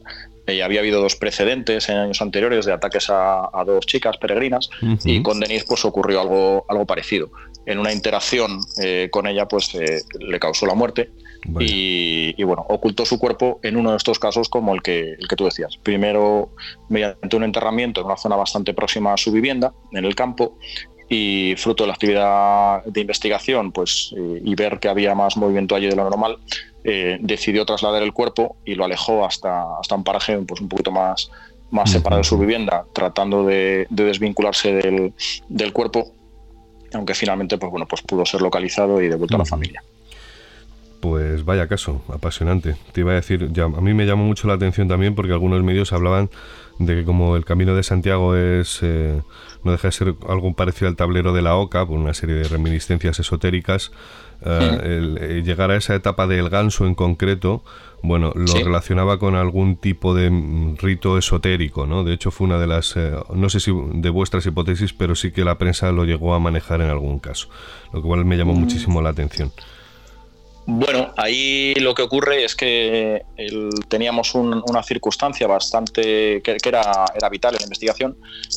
eh, había habido dos precedentes en años anteriores de ataques a, dos chicas peregrinas y con Denise pues ocurrió algo, algo parecido. En una interacción eh, con ella pues le causó la muerte y, bueno, ocultó su cuerpo en uno de estos casos como el que, el que tú decías. Primero mediante un enterramiento en una zona bastante próxima a su vivienda, en el campo, y fruto de la actividad de investigación pues, eh, y ver que había más movimiento allí de lo normal, eh, decidió trasladar el cuerpo y lo alejó hasta, hasta un paraje pues, un poquito más, más separado de su vivienda, tratando de, desvincularse del, del, cuerpo, aunque finalmente pues, bueno, pues pudo ser localizado y devuelto a la familia. Pues vaya caso, apasionante. Te iba a decir, ya, a mí me llamó mucho la atención también porque algunos medios hablaban de que como el Camino de Santiago es eh, no deja de ser algo parecido al tablero de la Oca, por una serie de reminiscencias esotéricas, eh, el, eh, llegar a esa etapa del ganso en concreto, bueno, lo relacionaba con algún tipo de mm, rito esotérico, ¿no? De hecho fue una de las, no sé si de vuestras hipótesis, pero sí que la prensa lo llegó a manejar en algún caso, lo cual me llamó mm. muchísimo la atención. Bueno, ahí lo que ocurre es que teníamos una circunstancia bastante que, era, era, vital en la investigación,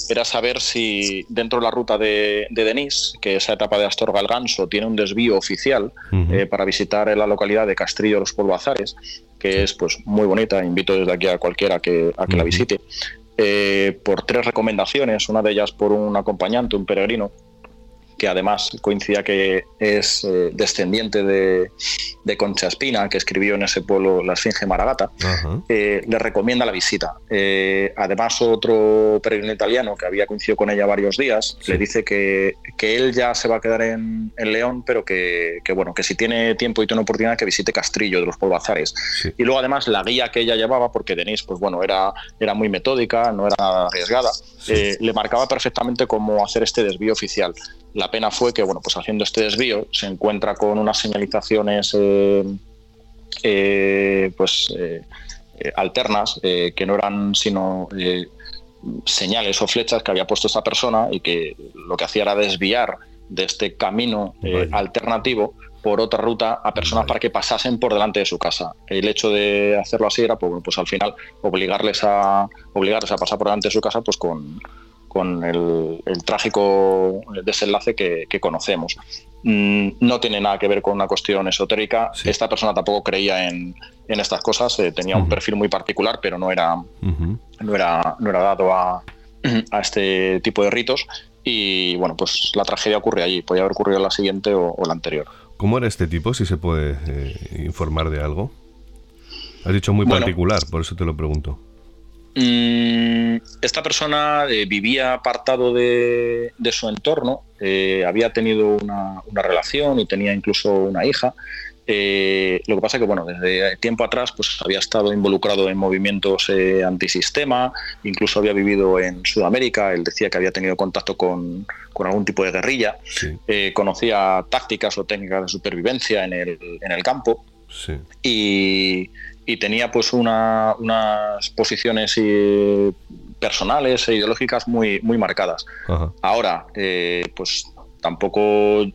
era saber si dentro de la ruta de, de Denis, que esa etapa de Astorga al Ganso tiene un desvío oficial eh, para visitar la localidad de Castrillo de los Polvazares, que es pues muy bonita, invito desde aquí a cualquiera que, a que la visite, eh, por tres recomendaciones, una de ellas por un acompañante, un peregrino, que además coincidía que es eh, descendiente de, Concha Espina, que escribió en ese pueblo La Esfinge Maragata, eh, le recomienda la visita. Eh, además, otro peregrino italiano que había coincidido con ella varios días le dice que, que, él ya se va a quedar en, León, pero que, bueno, que si tiene tiempo y tiene oportunidad que visite Castrillo de los Polvazares. Y luego, además, la guía que ella llevaba, porque Denise, pues bueno, era, era muy metódica, no era arriesgada, le marcaba perfectamente cómo hacer este desvío oficial. La pena fue que, bueno, pues haciendo este desvío se encuentra con unas señalizaciones eh, eh, pues eh, alternas que no eran sino señales o flechas que había puesto esta persona y que lo que hacía era desviar de este camino alternativo por otra ruta a personas para que pasasen por delante de su casa. El hecho de hacerlo así era pues, pues al final obligarles a obligarles a pasar por delante de su casa pues con, con el, trágico desenlace que, conocemos. Mm, no tiene nada que ver con una cuestión esotérica. Esta persona tampoco creía en, estas cosas, eh, tenía un perfil muy particular, pero no era, no era, no era dado a, este tipo de ritos. Y bueno, pues la tragedia ocurre allí. Podría haber ocurrido la siguiente o, la anterior. ¿Cómo era este tipo, si se puede eh, informar de algo? Has dicho muy particular, por eso te lo pregunto. Mm, esta persona eh, vivía apartado de, su entorno, eh, había tenido una, relación y tenía incluso una hija. Eh, lo que pasa es que, bueno, desde tiempo atrás pues, había estado involucrado en movimientos antisistema, incluso había vivido en Sudamérica, él decía que había tenido contacto con, algún tipo de guerrilla, conocía tácticas o técnicas de supervivencia en el, en el campo. Y, y tenía pues unas posiciones eh, personales e ideológicas muy, muy marcadas. Ahora, eh, pues tampoco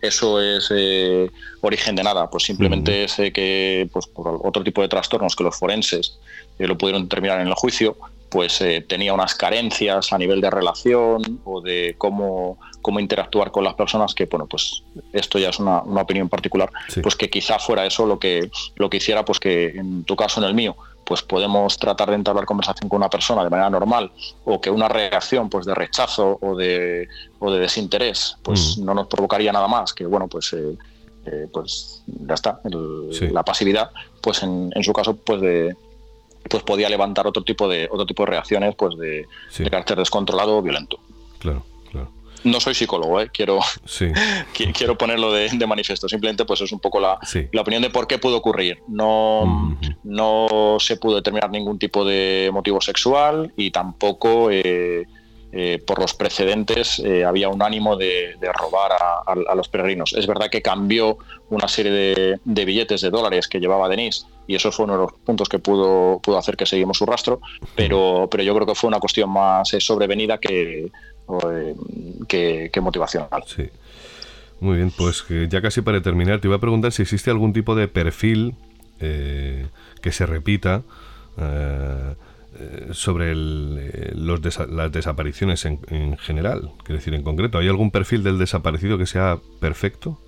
eso es eh, origen de nada, pues simplemente es que pues, por otro tipo de trastornos que los forenses lo pudieron determinar en el juicio, pues eh, tenía unas carencias a nivel de relación o de cómo, cómo interactuar con las personas que, bueno, pues esto ya es una, opinión particular, pues que quizá fuera eso lo que, lo que hiciera, pues que en tu caso, en el mío, pues podemos tratar de entablar conversación con una persona de manera normal o que una reacción pues de rechazo o de, o de desinterés pues mm. no nos provocaría nada más que bueno pues eh, eh, pues ya está la pasividad pues en, en su caso pues de, pues podía levantar otro tipo de otro tipo de reacciones pues de, carácter descontrolado o violento. Claro. No soy psicólogo, ¿eh? quiero, quiero ponerlo de, manifiesto. Simplemente pues es un poco la, la, opinión de por qué pudo ocurrir. No, no se pudo determinar ningún tipo de motivo sexual y tampoco eh, eh, por los precedentes eh, había un ánimo de, robar a, los peregrinos. Es verdad que cambió una serie de, billetes de dólares que llevaba Denise y eso fue uno de los puntos que pudo, pudo hacer que seguimos su rastro, pero, pero yo creo que fue una cuestión más sobrevenida que, que, motivacional. Sí. Muy bien, pues ya casi para terminar, te iba a preguntar si existe algún tipo de perfil que se repita eh, sobre eh, las desapariciones en, general, quiero decir, en concreto. ¿Hay algún perfil del desaparecido que sea perfecto?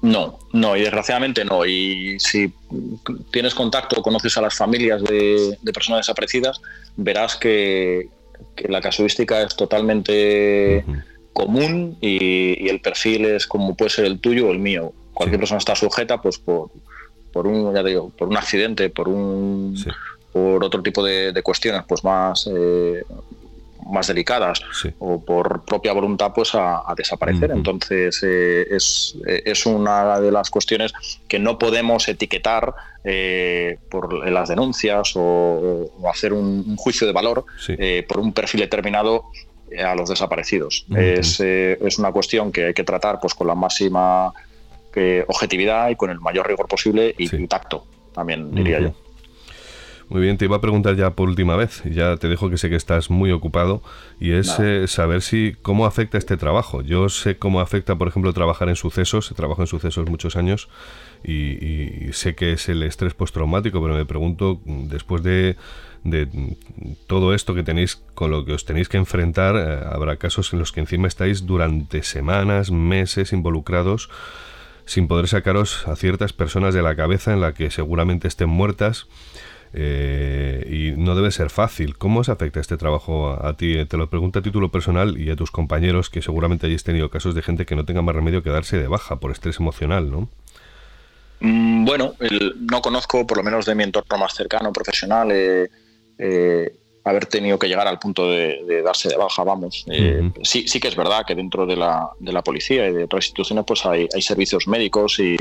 No, no, y desgraciadamente no. Y si tienes contacto o conoces a las familias de, personas desaparecidas, verás que, la casuística es totalmente común y, el perfil es como puede ser el tuyo o el mío. Cualquier persona está sujeta, pues por, por un, ya digo, por un accidente, por un por otro tipo de, cuestiones pues más, eh, más delicadas o por propia voluntad pues a, desaparecer. Entonces eh, es, es, una de las cuestiones que no podemos etiquetar eh, por las denuncias o, hacer un, juicio de valor eh, por un perfil determinado a los desaparecidos. es, es, una cuestión que hay que tratar pues con la máxima objetividad y con el mayor rigor posible y, tacto, también diría yo. Muy bien, te iba a preguntar ya por última vez, ya te dejo que sé que estás muy ocupado, y es eh, saber si cómo afecta este trabajo. Yo sé cómo afecta, por ejemplo, trabajar en sucesos, trabajo en sucesos muchos años, y, sé que es el estrés postraumático, pero me pregunto, después de, todo esto que tenéis, con lo que os tenéis que enfrentar, eh, habrá casos en los que encima estáis durante semanas, meses involucrados, sin poder sacaros a ciertas personas de la cabeza en la que seguramente estén muertas eh, y no debe ser fácil. ¿Cómo os afecta este trabajo a, ti? Te lo pregunto a título personal y a tus compañeros, que seguramente hayáis tenido casos de gente que no tenga más remedio que darse de baja por estrés emocional, ¿no? Mm, bueno, no conozco, por lo menos de mi entorno más cercano, profesional, eh, eh, haber tenido que llegar al punto de, darse de baja, vamos. sí, sí que es verdad que dentro de la, de la policía y de otras instituciones pues hay, hay servicios médicos y,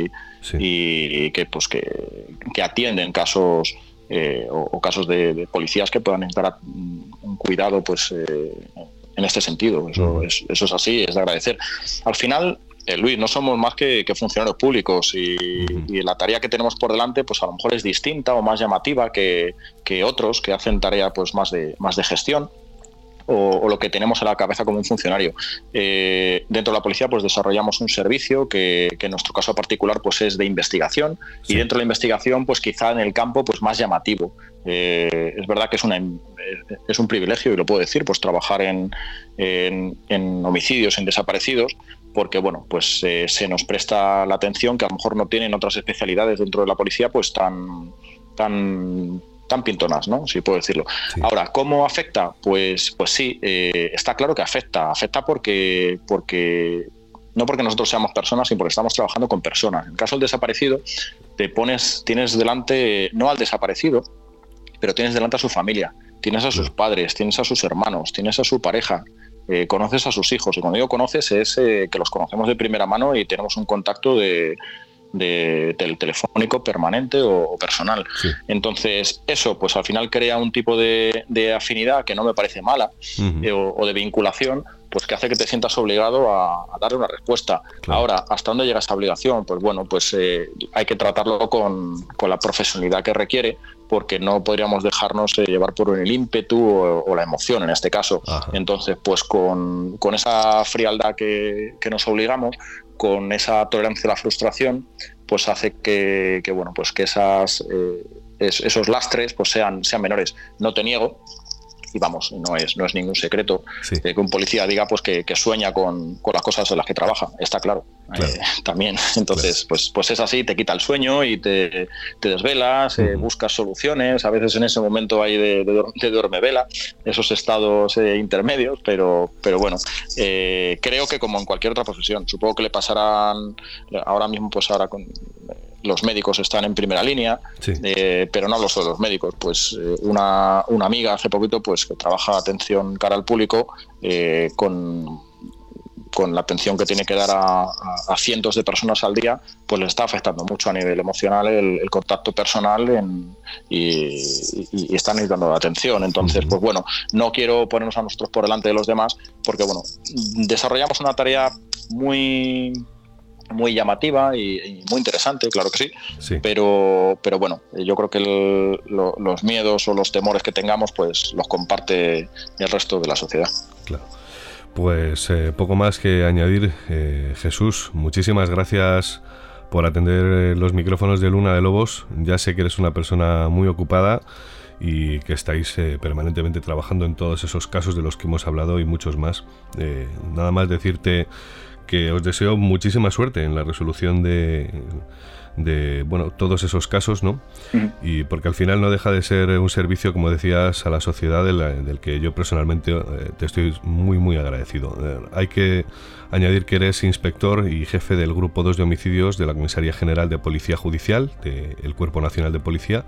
y que, pues, que, que atienden casos eh, o, casos de, policías que puedan necesitar un cuidado pues eh, en este sentido. Eso, es, eso es así, es de agradecer. Al final, eh, Luis, no somos más que, funcionarios públicos y, la tarea que tenemos por delante, pues a lo mejor es distinta o más llamativa que, que otros que hacen tarea pues más de, más de gestión o, lo que tenemos a la cabeza como un funcionario. Eh, dentro de la policía pues desarrollamos un servicio que, en nuestro caso particular pues es de investigación y dentro de la investigación pues quizá en el campo pues más llamativo. Eh, es verdad que es, una, es un privilegio, y lo puedo decir, pues trabajar en, en, homicidios, en desaparecidos, porque bueno, pues eh, se nos presta la atención que a lo mejor no tienen otras especialidades dentro de la policía pues tan, tan tan pintonas, ¿no? Si puedo decirlo. Ahora, ¿cómo afecta? Pues, pues sí, eh, está claro que afecta. Afecta porque, porque no porque nosotros seamos personas, sino porque estamos trabajando con personas. En el caso del desaparecido, te pones, tienes delante, no al desaparecido, pero tienes delante a su familia, tienes a sus padres, tienes a sus hermanos, tienes a su pareja, eh, conoces a sus hijos. Y cuando digo conoces es eh, que los conocemos de primera mano y tenemos un contacto de, de, del telefónico permanente o, personal. Entonces, eso, pues al final crea un tipo de, afinidad que no me parece mala eh, o, de vinculación, pues que hace que te sientas obligado a, darle una respuesta. Ahora, ¿hasta dónde llega esa obligación? Pues bueno, pues eh, hay que tratarlo con, con, la profesionalidad que requiere, porque no podríamos dejarnos eh, llevar por el ímpetu o, la emoción en este caso. Entonces, pues con, con esa frialdad que, que, nos obligamos, con esa tolerancia a la frustración, pues hace que, bueno, pues que esas, eh, esos lastres pues sean, sean menores. No te niego y vamos, no es, no es ningún secreto que un policía diga pues que, sueña con, las cosas en las que trabaja, está claro, eh, también. Entonces, pues, pues es así, te quita el sueño y te, desvelas, eh, buscas soluciones, a veces en ese momento hay de, de, de vela, esos estados eh, intermedios, pero, pero bueno, creo que como en cualquier otra profesión, supongo que le pasarán ahora mismo, pues ahora con los médicos están en primera línea, eh, pero no hablo solo de los médicos. Pues eh, una, una, amiga hace poquito pues que trabaja atención cara al público eh, con, con la atención que tiene que dar a, cientos de personas al día, pues le está afectando mucho a nivel emocional el, contacto personal y, están necesitando atención. Entonces, pues bueno, no quiero ponernos a nosotros por delante de los demás, porque bueno, desarrollamos una tarea muy muy llamativa y, muy interesante, claro que sí, Pero, pero bueno, yo creo que los miedos o los temores que tengamos, pues los comparte el resto de la sociedad. Claro. Pues eh, poco más que añadir, eh, Jesús, muchísimas gracias por atender eh, los micrófonos de Luna de Lobos. Ya sé que eres una persona muy ocupada y que estáis permanentemente trabajando en todos esos casos de los que hemos hablado y muchos más. nada más decirte que os deseo muchísima suerte en la resolución de, de bueno, todos esos casos, ¿no? Y porque al final no deja de ser un servicio, como decías, a la sociedad del, que yo personalmente eh, te estoy muy, muy agradecido. Eh, hay que añadir que eres inspector y jefe del Grupo 2 de Homicidios de la Comisaría General de Policía Judicial, del Cuerpo Nacional de Policía,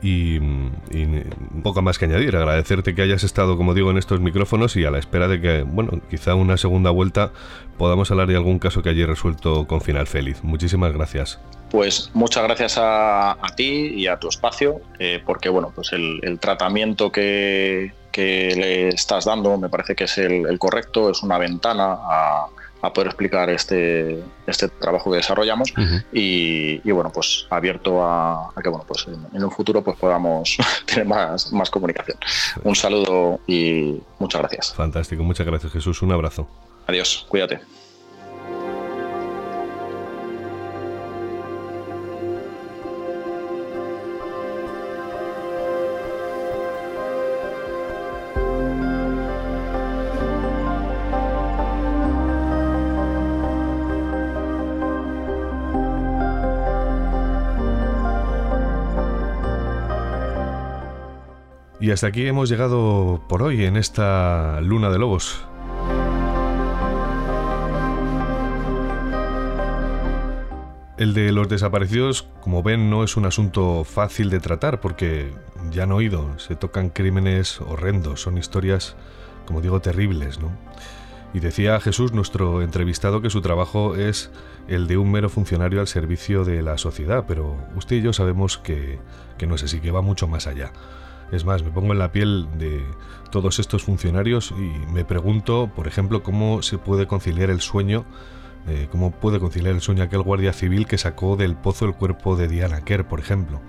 Y, un poco más que añadir, agradecerte que hayas estado, como digo, en estos micrófonos y a la espera de que, bueno, quizá una segunda vuelta podamos hablar de algún caso que haya resuelto con final feliz. Muchísimas gracias. Pues muchas gracias a, ti y a tu espacio, eh, porque bueno, pues el, tratamiento que, le estás dando me parece que es el correcto, es una ventana a, a poder explicar este, este trabajo que desarrollamos y, bueno pues abierto a, que bueno pues en, un futuro pues podamos tener más, más comunicación. Un saludo y muchas gracias. Fantástico, muchas gracias Jesús, un abrazo. Adiós, cuídate. Y hasta aquí hemos llegado por hoy en esta luna de lobos. El de los desaparecidos, como ven, no es un asunto fácil de tratar porque ya han oído, se tocan crímenes horrendos, son historias, como digo, terribles, ¿no? Y decía Jesús, nuestro entrevistado, que su trabajo es el de un mero funcionario al servicio de la sociedad, pero usted y yo sabemos que, que no es así, que va mucho más allá. Es más, me pongo en la piel de todos estos funcionarios y me pregunto, por ejemplo, cómo se puede conciliar el sueño, eh, cómo puede conciliar el sueño aquel guardia civil que sacó del pozo el cuerpo de Diana Kerr, por ejemplo.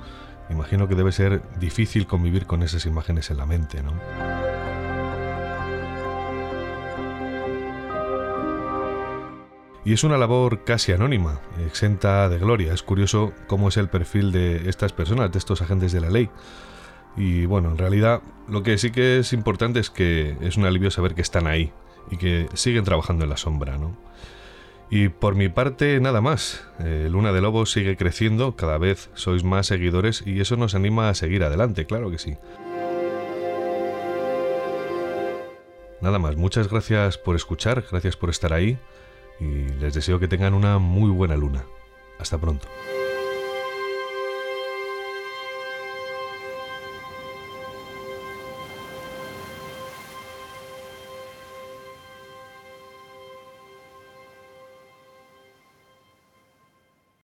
Imagino que debe ser difícil convivir con esas imágenes en la mente, ¿no? Y es una labor casi anónima, exenta de gloria. Es curioso cómo es el perfil de estas personas, de estos agentes de la ley. Y bueno, en realidad lo que sí que es importante es que es un alivio saber que están ahí y que siguen trabajando en la sombra, ¿no? Y por mi parte, nada más. Eh, Luna de Lobos sigue creciendo, cada vez sois más seguidores y eso nos anima a seguir adelante, claro que sí. Nada más, muchas gracias por escuchar, gracias por estar ahí y les deseo que tengan una muy buena luna. Hasta pronto.